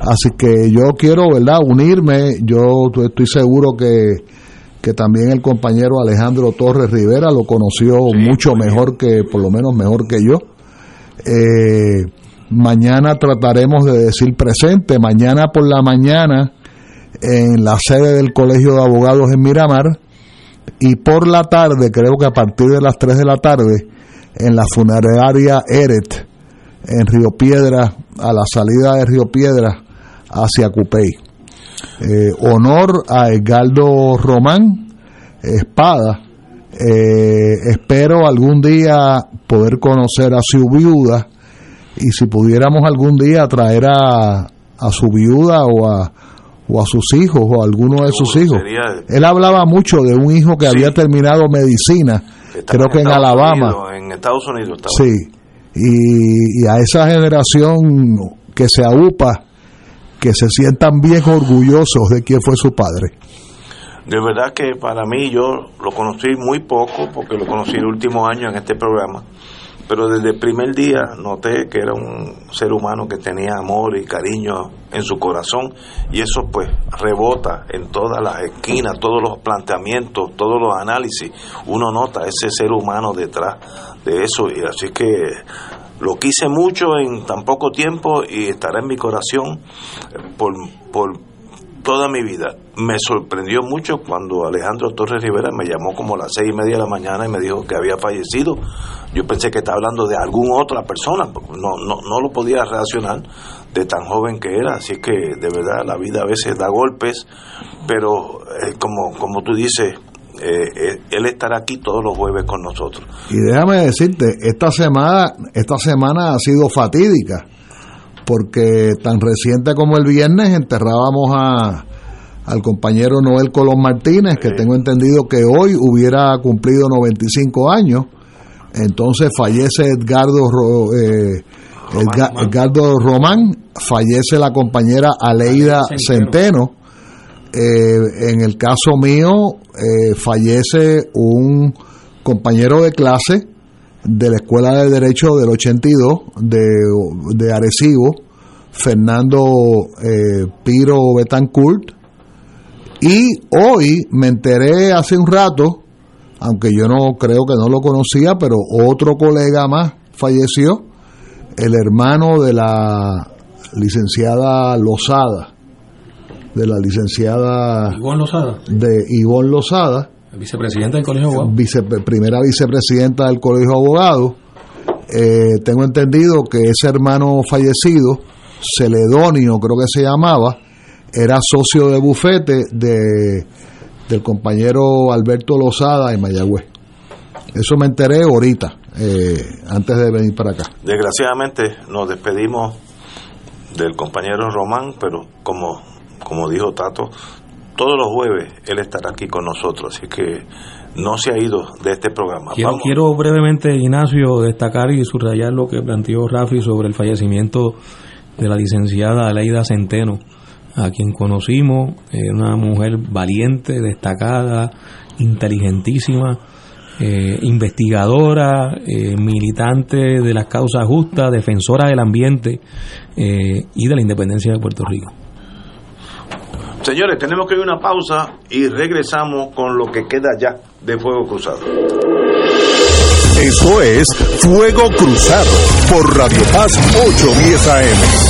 Así que yo quiero, ¿verdad?, unirme. Yo estoy seguro que, que también el compañero Alejandro Torres Rivera lo conoció mucho mejor que, por lo menos mejor que yo. Eh, mañana trataremos de decir presente. Mañana por la mañana en la sede del Colegio de Abogados en Miramar. Y por la tarde, creo que a partir de las 3 de la tarde, en la funeraria Eret, en Río Piedra, a la salida de Río Piedra hacia Cupey. Eh, honor a Edgardo Román Espada. Eh, espero algún día poder conocer a su viuda y si pudiéramos algún día traer a, a su viuda o a, o a sus hijos o a alguno de sus hijos. Él hablaba mucho de un hijo que había terminado medicina creo que en, Alabama. en Estados Unidos. Sí, y, a esa generación que se aupa, que se sientan bien orgullosos de quién fue su padre. De verdad que para mí yo lo conocí muy poco, porque lo conocí el último año en este programa pero desde el primer día noté que era un ser humano que tenía amor y cariño en su corazón y eso pues rebota en todas las esquinas, todos los planteamientos, todos los análisis, uno nota ese ser humano detrás de eso y así que lo quise mucho en tan poco tiempo y estará en mi corazón por, por toda mi vida. Me sorprendió mucho cuando Alejandro Torres Rivera me llamó como a las seis y media de la mañana y me dijo que había fallecido. Yo pensé que estaba hablando de alguna otra persona, no, no, no lo podía relacionar de tan joven que era, así que de verdad la vida a veces da golpes, pero eh, como, como tú dices, eh, eh, él estará aquí todos los jueves con nosotros. Y déjame decirte, esta semana, esta semana ha sido fatídica porque tan reciente como el viernes enterrábamos a, al compañero Noel Colón Martínez, que tengo entendido que hoy hubiera cumplido 95 años. Entonces fallece Edgardo, eh, Edgardo Román, fallece la compañera Aleida Centeno. Eh, en el caso mío, eh, fallece un compañero de clase de la Escuela de Derecho del 82 de, de Arecibo, Fernando eh, Piro Betancourt. Y hoy me enteré hace un rato, aunque yo no creo que no lo conocía, pero otro colega más falleció, el hermano de la licenciada Lozada, de la licenciada Lozada. de Ivonne Lozada, Vicepresidenta del Colegio de Abogados. primera vicepresidenta del Colegio de Abogados. Eh, tengo entendido que ese hermano fallecido, Celedonio creo que se llamaba, era socio de bufete de, del compañero Alberto Lozada en Mayagüez. Eso me enteré ahorita, eh, antes de venir para acá. Desgraciadamente nos despedimos del compañero Román, pero como, como dijo Tato, todos los jueves él estará aquí con nosotros, así que no se ha ido de este programa. Quiero, quiero brevemente, Ignacio, destacar y subrayar lo que planteó Rafi sobre el fallecimiento de la licenciada Aleida Centeno, a quien conocimos, una mujer valiente, destacada, inteligentísima, eh, investigadora, eh, militante de las causas justas, defensora del ambiente eh, y de la independencia de Puerto Rico. Señores, tenemos que ir a una pausa y regresamos con lo que queda ya de Fuego Cruzado. Eso es Fuego Cruzado por Radio Paz 810 AM.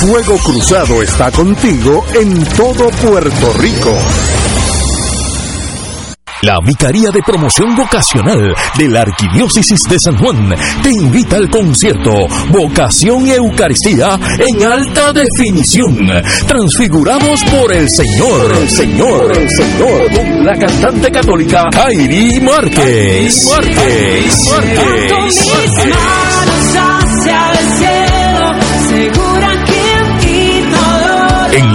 Fuego Cruzado está contigo en todo Puerto Rico. La Vicaría de Promoción Vocacional de la Arquidiócesis de San Juan te invita al concierto Vocación y Eucaristía en alta definición. Transfigurados por el Señor, el Señor, el Señor, con la cantante católica Kairi Márquez. Márquez. Márquez.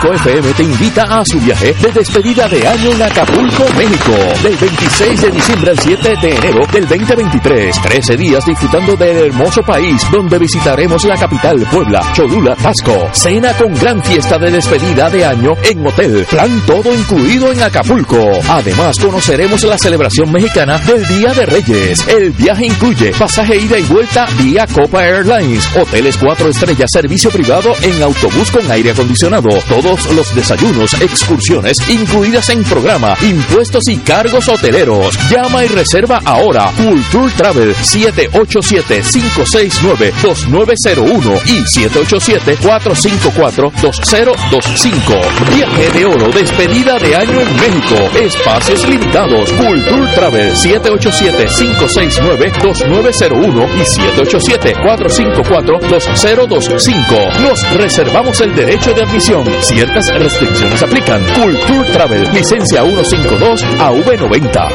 FM te invita a su viaje de despedida de año en Acapulco, México, del 26 de diciembre al 7 de enero del 2023. 13 días disfrutando del hermoso país donde visitaremos la capital, Puebla, Cholula, Pasco. Cena con gran fiesta de despedida de año en hotel. Plan todo incluido en Acapulco. Además, conoceremos la celebración mexicana del Día de Reyes. El viaje incluye pasaje ida y vuelta vía Copa Airlines, hoteles 4 estrellas, servicio privado en autobús con aire acondicionado. Todo todos los desayunos, excursiones incluidas en programa, impuestos y cargos hoteleros. Llama y reserva ahora. Culture Travel 787-569-2901 y 787-454-2025. Viaje de oro, despedida de año en México. Espacios limitados. Culture Travel 787-569-2901 y 787-454-2025. Nos reservamos el derecho de admisión. Ciertas restricciones aplican. Culture Travel, licencia 152 AV90.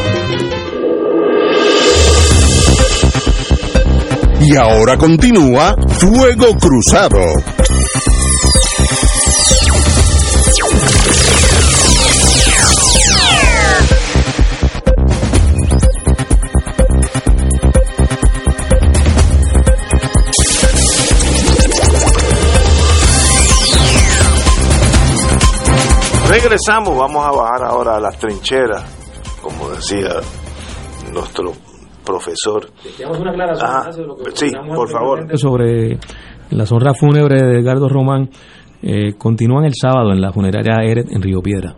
Y ahora continúa Fuego Cruzado. Regresamos, vamos a bajar ahora a las trincheras, como decía nuestro profesor. una aclaración sí, por favor. Sobre las honras fúnebres de Edgardo Román, eh, continúan el sábado en la funeraria Eret en Río Piedra.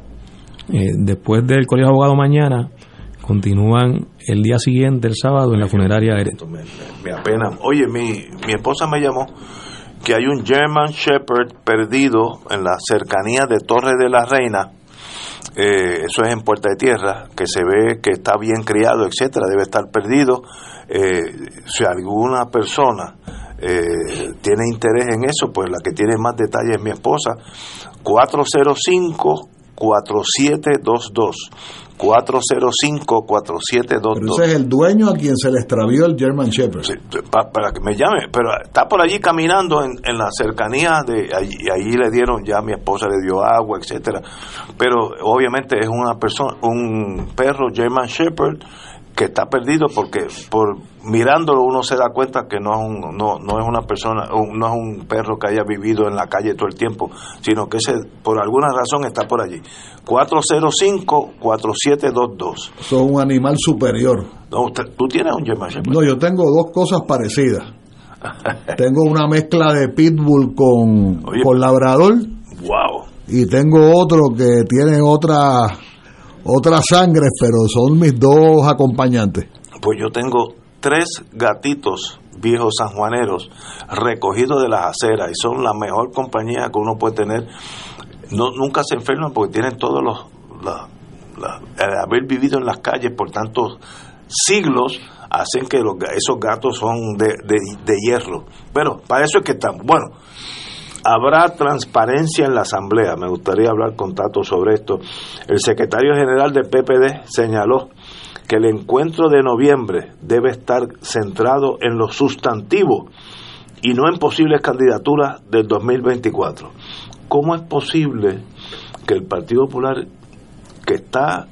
Eh, después del Colegio de Abogado mañana, continúan el día siguiente, el sábado, en la funeraria Eret. Me, me apena. Oye, mi, mi esposa me llamó que hay un German Shepherd perdido en la cercanía de Torre de la Reina, eh, eso es en Puerta de Tierra, que se ve que está bien criado, etcétera, debe estar perdido. Eh, si alguna persona eh, tiene interés en eso, pues la que tiene más detalles es mi esposa, 405 4722 405-4722. Pero ese es el dueño a quien se le extravió el German Shepherd. para que me llame, pero está por allí caminando en, en la cercanía de allí, allí le dieron ya mi esposa le dio agua, etcétera. Pero obviamente es una persona, un perro German Shepherd que está perdido porque por mirándolo uno se da cuenta que no es un, no, no es una persona no es un perro que haya vivido en la calle todo el tiempo sino que ese por alguna razón está por allí. 405 4722 es un animal superior. No tú tienes un German no yo tengo dos cosas parecidas. Tengo una mezcla de pitbull con con labrador wow y tengo otro que tiene otra otras sangres, pero son mis dos acompañantes. Pues yo tengo tres gatitos viejos sanjuaneros recogidos de las aceras y son la mejor compañía que uno puede tener. No, nunca se enferman porque tienen todos los... haber vivido en las calles por tantos siglos hacen que los, esos gatos son de, de, de hierro. Pero para eso es que estamos. Bueno, habrá transparencia en la Asamblea. Me gustaría hablar con Tato sobre esto. El secretario general del PPD señaló que el encuentro de noviembre debe estar centrado en lo sustantivo y no en posibles candidaturas del 2024. ¿Cómo es posible que el Partido Popular, que está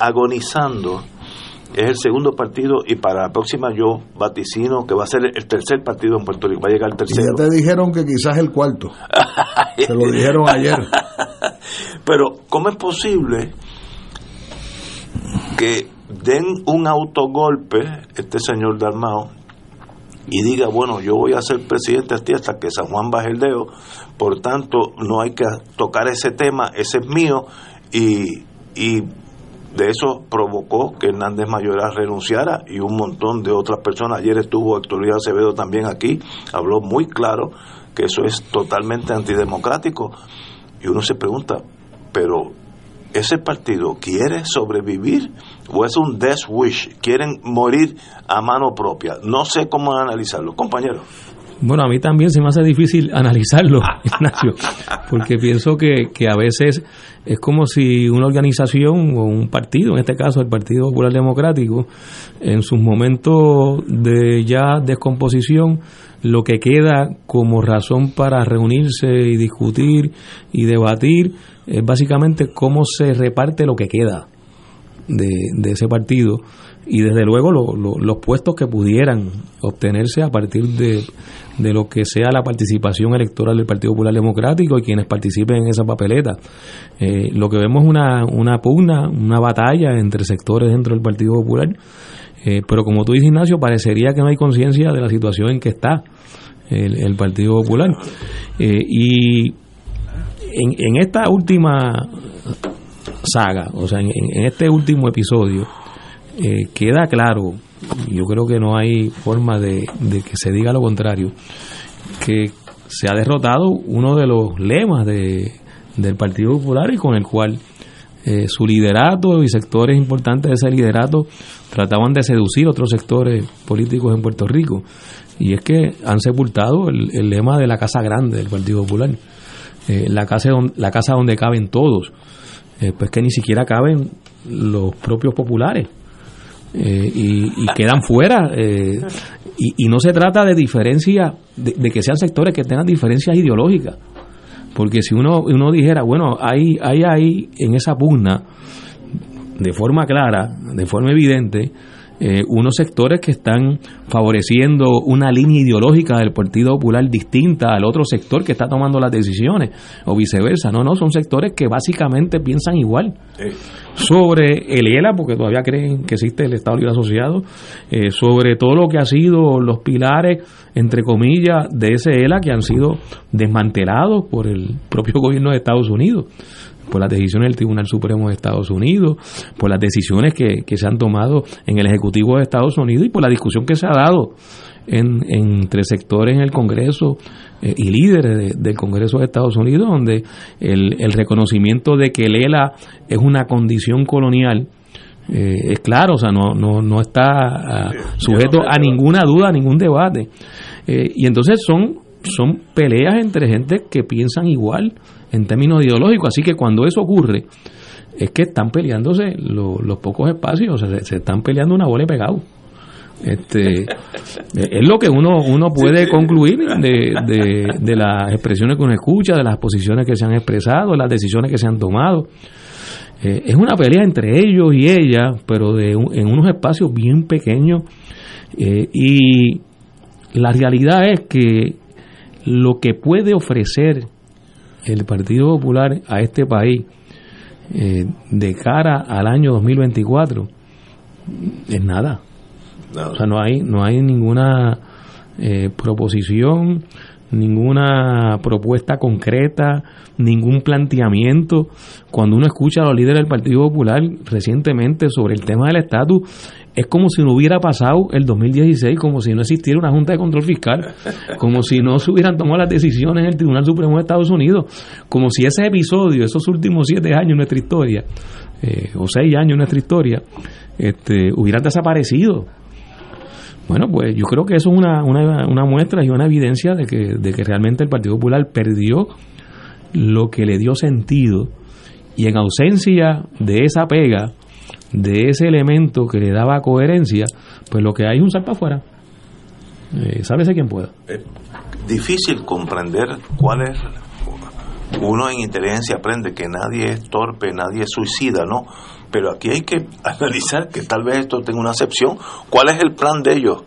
agonizando, es el segundo partido y para la próxima yo vaticino que va a ser el tercer partido en Puerto Rico, va a llegar el tercero. ya te dijeron que quizás el cuarto. te lo dijeron ayer. Pero ¿cómo es posible que den un autogolpe este señor Dalmao y diga, bueno, yo voy a ser presidente hasta que San Juan baje el dedo, por tanto no hay que tocar ese tema, ese es mío y, y de eso provocó que Hernández Mayoral renunciara y un montón de otras personas. Ayer estuvo Luis Acevedo también aquí, habló muy claro que eso es totalmente antidemocrático. Y uno se pregunta, pero ¿ese partido quiere sobrevivir o es un death wish? ¿Quieren morir a mano propia? No sé cómo analizarlo. Compañero. Bueno, a mí también se me hace difícil analizarlo, Ignacio, porque pienso que, que a veces es como si una organización o un partido, en este caso el Partido Popular Democrático, en sus momentos de ya descomposición, lo que queda como razón para reunirse y discutir y debatir es básicamente cómo se reparte lo que queda de, de ese partido y desde luego los puestos que pudieran obtenerse a partir de, de, lo que sea la participación electoral del Partido Popular Democrático y quienes participen en esa papeleta. Eh, lo que vemos es una, una pugna, una batalla entre sectores dentro del Partido Popular, eh, pero como tú dices Ignacio, parecería que no hay conciencia de la situación en que está el, Partido Popular. Eh, y en, esta última saga, o sea, en, este último episodio, queda claro, yo creo que no hay forma de, que se diga lo contrario, que se ha derrotado uno de los lemas de, del Partido Popular y con el cual eh, su liderato y sectores importantes de ese liderato trataban de seducir otros sectores políticos en Puerto Rico. Y es que han sepultado el, lema de la casa grande del Partido Popular, eh, la, casa donde, la casa donde caben todos, eh, pues que ni siquiera caben los propios populares. Y, quedan fuera. y, no se trata de diferencia, de, que sean sectores que tengan diferencias ideológicas. Porque si uno, uno dijera, bueno, hay, hay ahí en esa pugna, de forma clara, de forma evidente, eh, unos sectores que están favoreciendo una línea ideológica del Partido Popular distinta al otro sector que está tomando las decisiones, o viceversa. No, no, son sectores que básicamente piensan igual. Sobre el ELA, porque todavía creen que existe el Estado Libre Asociado, eh, sobre todo lo que ha sido los pilares, entre comillas, de ese ELA que han sido desmantelados por el propio gobierno de Estados Unidos por las decisiones del Tribunal Supremo de Estados Unidos, por las decisiones que, se han tomado en el Ejecutivo de Estados Unidos y por la discusión que se ha dado en, entre sectores en el Congreso eh, y líderes del Congreso de Estados Unidos, donde el, el reconocimiento de que el ELA es una condición colonial eh, es claro, o sea, no, no, no está ah, sujeto a ninguna duda, a ningún debate. Eh, y entonces son, son peleas entre gente que piensan igual en términos ideológicos. Así que cuando eso ocurre, es que están peleándose los pocos espacios, o sea, se, están peleando una bola y pegado. Este, es lo que uno, uno puede concluir de, de, las expresiones que uno escucha, de las posiciones que se han expresado, de las decisiones que se han tomado. Eh, es una pelea entre ellos y ella, pero de en unos espacios bien pequeños. Eh, y la realidad es que lo que puede ofrecer el Partido Popular a este país eh, de cara al año 2024 es nada. O sea, no hay, no hay ninguna eh, proposición, ninguna propuesta concreta, ningún planteamiento. Cuando uno escucha a los líderes del Partido Popular recientemente sobre el tema del estatus, es como si no hubiera pasado el 2016, como si no existiera una Junta de Control Fiscal, como si no se hubieran tomado las decisiones en el Tribunal Supremo de Estados Unidos, como si ese episodio, esos últimos siete años en nuestra historia, eh, o seis años en nuestra historia, este, hubieran desaparecido. Bueno, pues yo creo que eso es una, una, una muestra y una evidencia de que, de que realmente el Partido Popular perdió lo que le dio sentido y en ausencia de esa pega, de ese elemento que le daba coherencia, pues lo que hay es un salpa afuera. Eh, sábese quién pueda. Es difícil comprender cuál es. Uno en inteligencia aprende que nadie es torpe, nadie es suicida, ¿no? Pero aquí hay que analizar que tal vez esto tenga una excepción. ¿Cuál es el plan de ellos?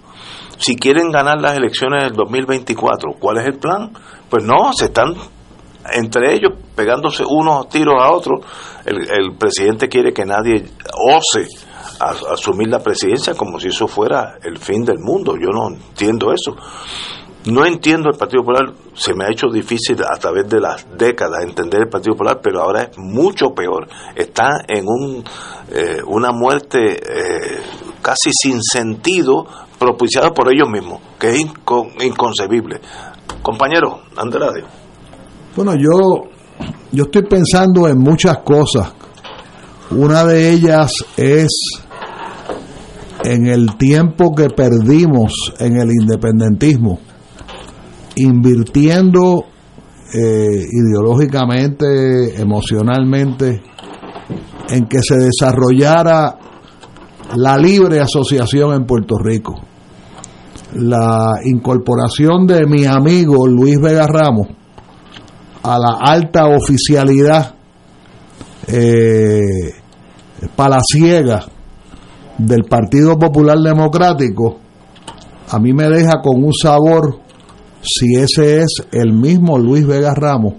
Si quieren ganar las elecciones del 2024, ¿cuál es el plan? Pues no, se están entre ellos pegándose unos tiros a otros. El, presidente quiere que nadie ose asumir la presidencia como si eso fuera el fin del mundo. Yo no entiendo eso. No entiendo el Partido Popular, se me ha hecho difícil a través de las décadas entender el Partido Popular, pero ahora es mucho peor. Está en un, eh, una muerte eh, casi sin sentido propiciada por ellos mismos, que es inconcebible. Compañero, Andrade. Bueno, yo, yo estoy pensando en muchas cosas. Una de ellas es en el tiempo que perdimos en el independentismo, invirtiendo eh, ideológicamente, emocionalmente, en que se desarrollara la libre asociación en Puerto Rico. La incorporación de mi amigo Luis Vega Ramos a la alta oficialidad eh, palaciega del Partido Popular Democrático, a mí me deja con un sabor si ese es el mismo Luis Vega Ramos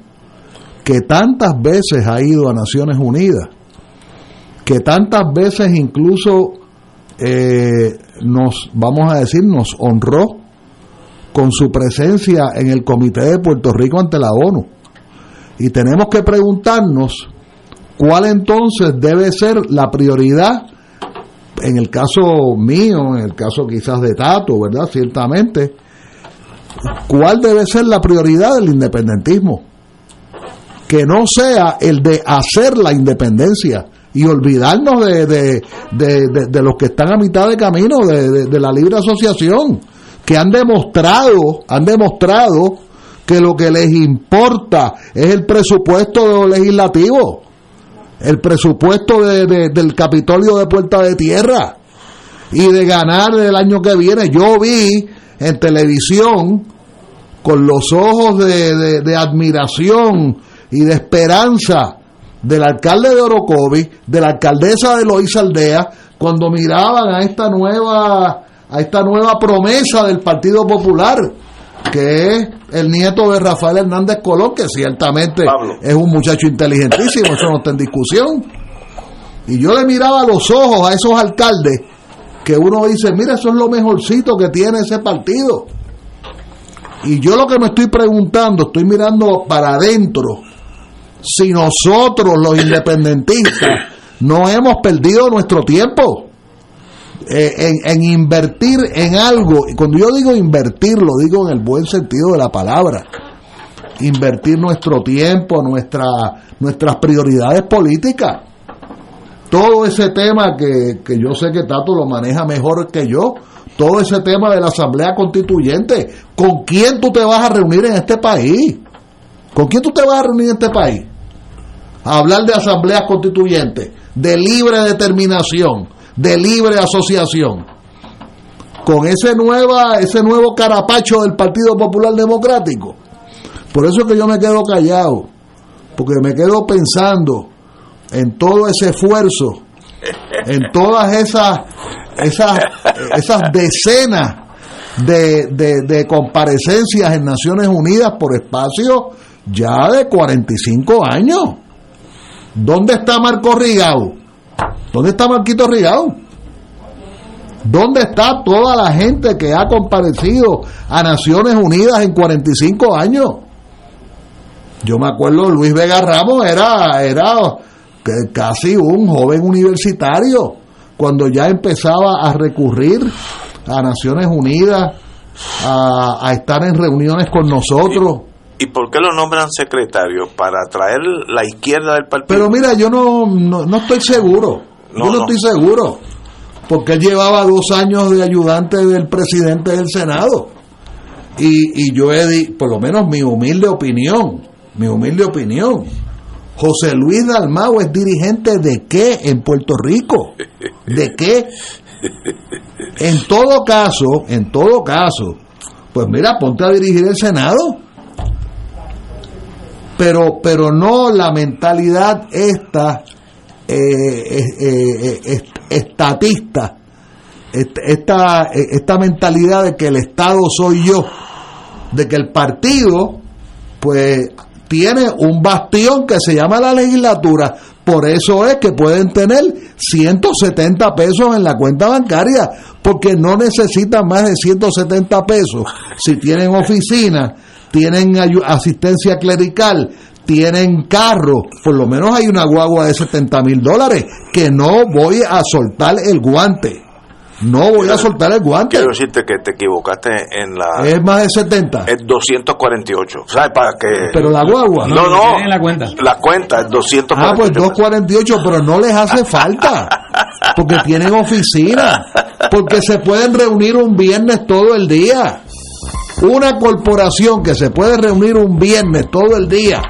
que tantas veces ha ido a Naciones Unidas, que tantas veces incluso eh, nos, vamos a decir, nos honró con su presencia en el Comité de Puerto Rico ante la ONU Y tenemos que preguntarnos cuál entonces debe ser la prioridad, en el caso mío, en el caso quizás de Tato, ¿verdad? Ciertamente, cuál debe ser la prioridad del independentismo. Que no sea el de hacer la independencia y olvidarnos de, de, de, los que están a mitad de camino de, la libre asociación, que han demostrado, han demostrado que lo que les importa es el presupuesto legislativo, el presupuesto del Capitolio de Puerta de Tierra y de ganar el año que viene. Yo vi en televisión con los ojos de, admiración y de esperanza del alcalde de Orocovi, de la alcaldesa de Loíza Aldea, cuando miraban a esta nueva a esta nueva promesa del Partido Popular, que es el nieto de Rafael Hernández Colón, que ciertamente es un muchacho inteligentísimo, eso no está en discusión. Y yo le miraba a los ojos a esos alcaldes que uno dice, mira, eso es lo mejorcito que tiene ese partido. Y yo lo que me estoy preguntando, estoy mirando para adentro, si nosotros los independentistas no hemos perdido nuestro tiempo eh, en, en, invertir en algo, y cuando yo digo invertir, lo digo en el buen sentido de la palabra, invertir nuestro tiempo, nuestra, nuestras prioridades políticas. Todo ese tema que, que yo sé que Tato lo maneja mejor que yo, todo ese tema de la Asamblea Constituyente, ¿con quién tú te vas a reunir en este país? ¿Con quién tú te vas a reunir en este país? A hablar de asambleas constituyentes, de libre determinación, de libre asociación. Con ese, nueva, ese nuevo carapacho del Partido Popular Democrático. Por eso es que yo me quedo callado, porque me quedo pensando en todo ese esfuerzo, en todas esas, esas, decenas de, de, de comparecencias en Naciones Unidas por espacio ya de 45 años. ¿Dónde está Marco Rigau? ¿Dónde está Marquito Rigau? ¿Dónde está toda la gente que ha comparecido a Naciones Unidas en 45 años? Yo me acuerdo, Luis Vega Ramos era, era casi un joven universitario cuando ya empezaba a recurrir a Naciones Unidas, a, a estar en reuniones con nosotros. ¿Y por qué lo nombran secretario? ¿Para atraer la izquierda del partido? Pero mira, yo no, no, estoy seguro. yo no, estoy seguro. Porque él llevaba dos años de ayudante del presidente del Senado. Y, y yo he dicho, por lo menos mi humilde opinión, mi humilde opinión, José Luis Dalmau es dirigente de qué en Puerto Rico? ¿De qué? En todo caso, en todo caso, pues mira, ponte a dirigir el Senado pero, pero no la mentalidad esta eh, eh, eh, estatista, esta, esta mentalidad de que el Estado soy yo, de que el partido pues tiene un bastión que se llama la legislatura, por eso es que pueden tener 170 pesos en la cuenta bancaria, porque no necesitan más de 170 pesos si tienen oficina tienen asistencia clerical, tienen carro, por lo menos hay una guagua de 70 mil dólares, que no voy a soltar el guante. No voy a soltar el guante. Quiero decirte que te equivocaste en la. Es más de 70. Es 248. ¿Sabes para qué? Pero la guagua. No, no. la cuenta. La cuenta es 248. Ah, pues 248, pero no les hace falta. Porque tienen oficina. Porque se pueden reunir un viernes todo el día. Una corporación que se puede reunir un viernes todo el día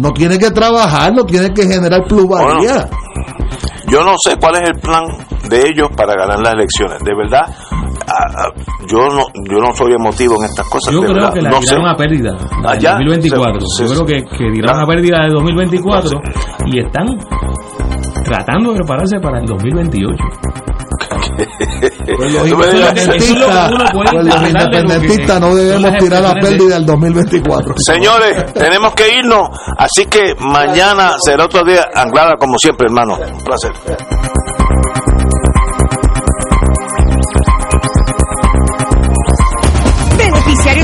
no tiene que trabajar, no tiene que generar plusvalía. yo no sé cuál es el plan de ellos para ganar las elecciones. De verdad, yo no yo no soy emotivo en estas cosas. Yo creo que la no tiraron a pérdida en 2024. yo creo que, que tiraron a pérdida de 2024 y están tratando de prepararse para el 2028. Pues los independentistas, no debemos tirar la pérdida del 2024. Señores, tenemos que irnos, así que mañana será otro día Anglada como siempre, hermano. Un placer.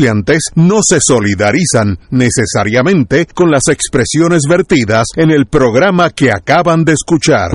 anunciantes no se solidarizan necesariamente con las expresiones vertidas en el programa que acaban de escuchar.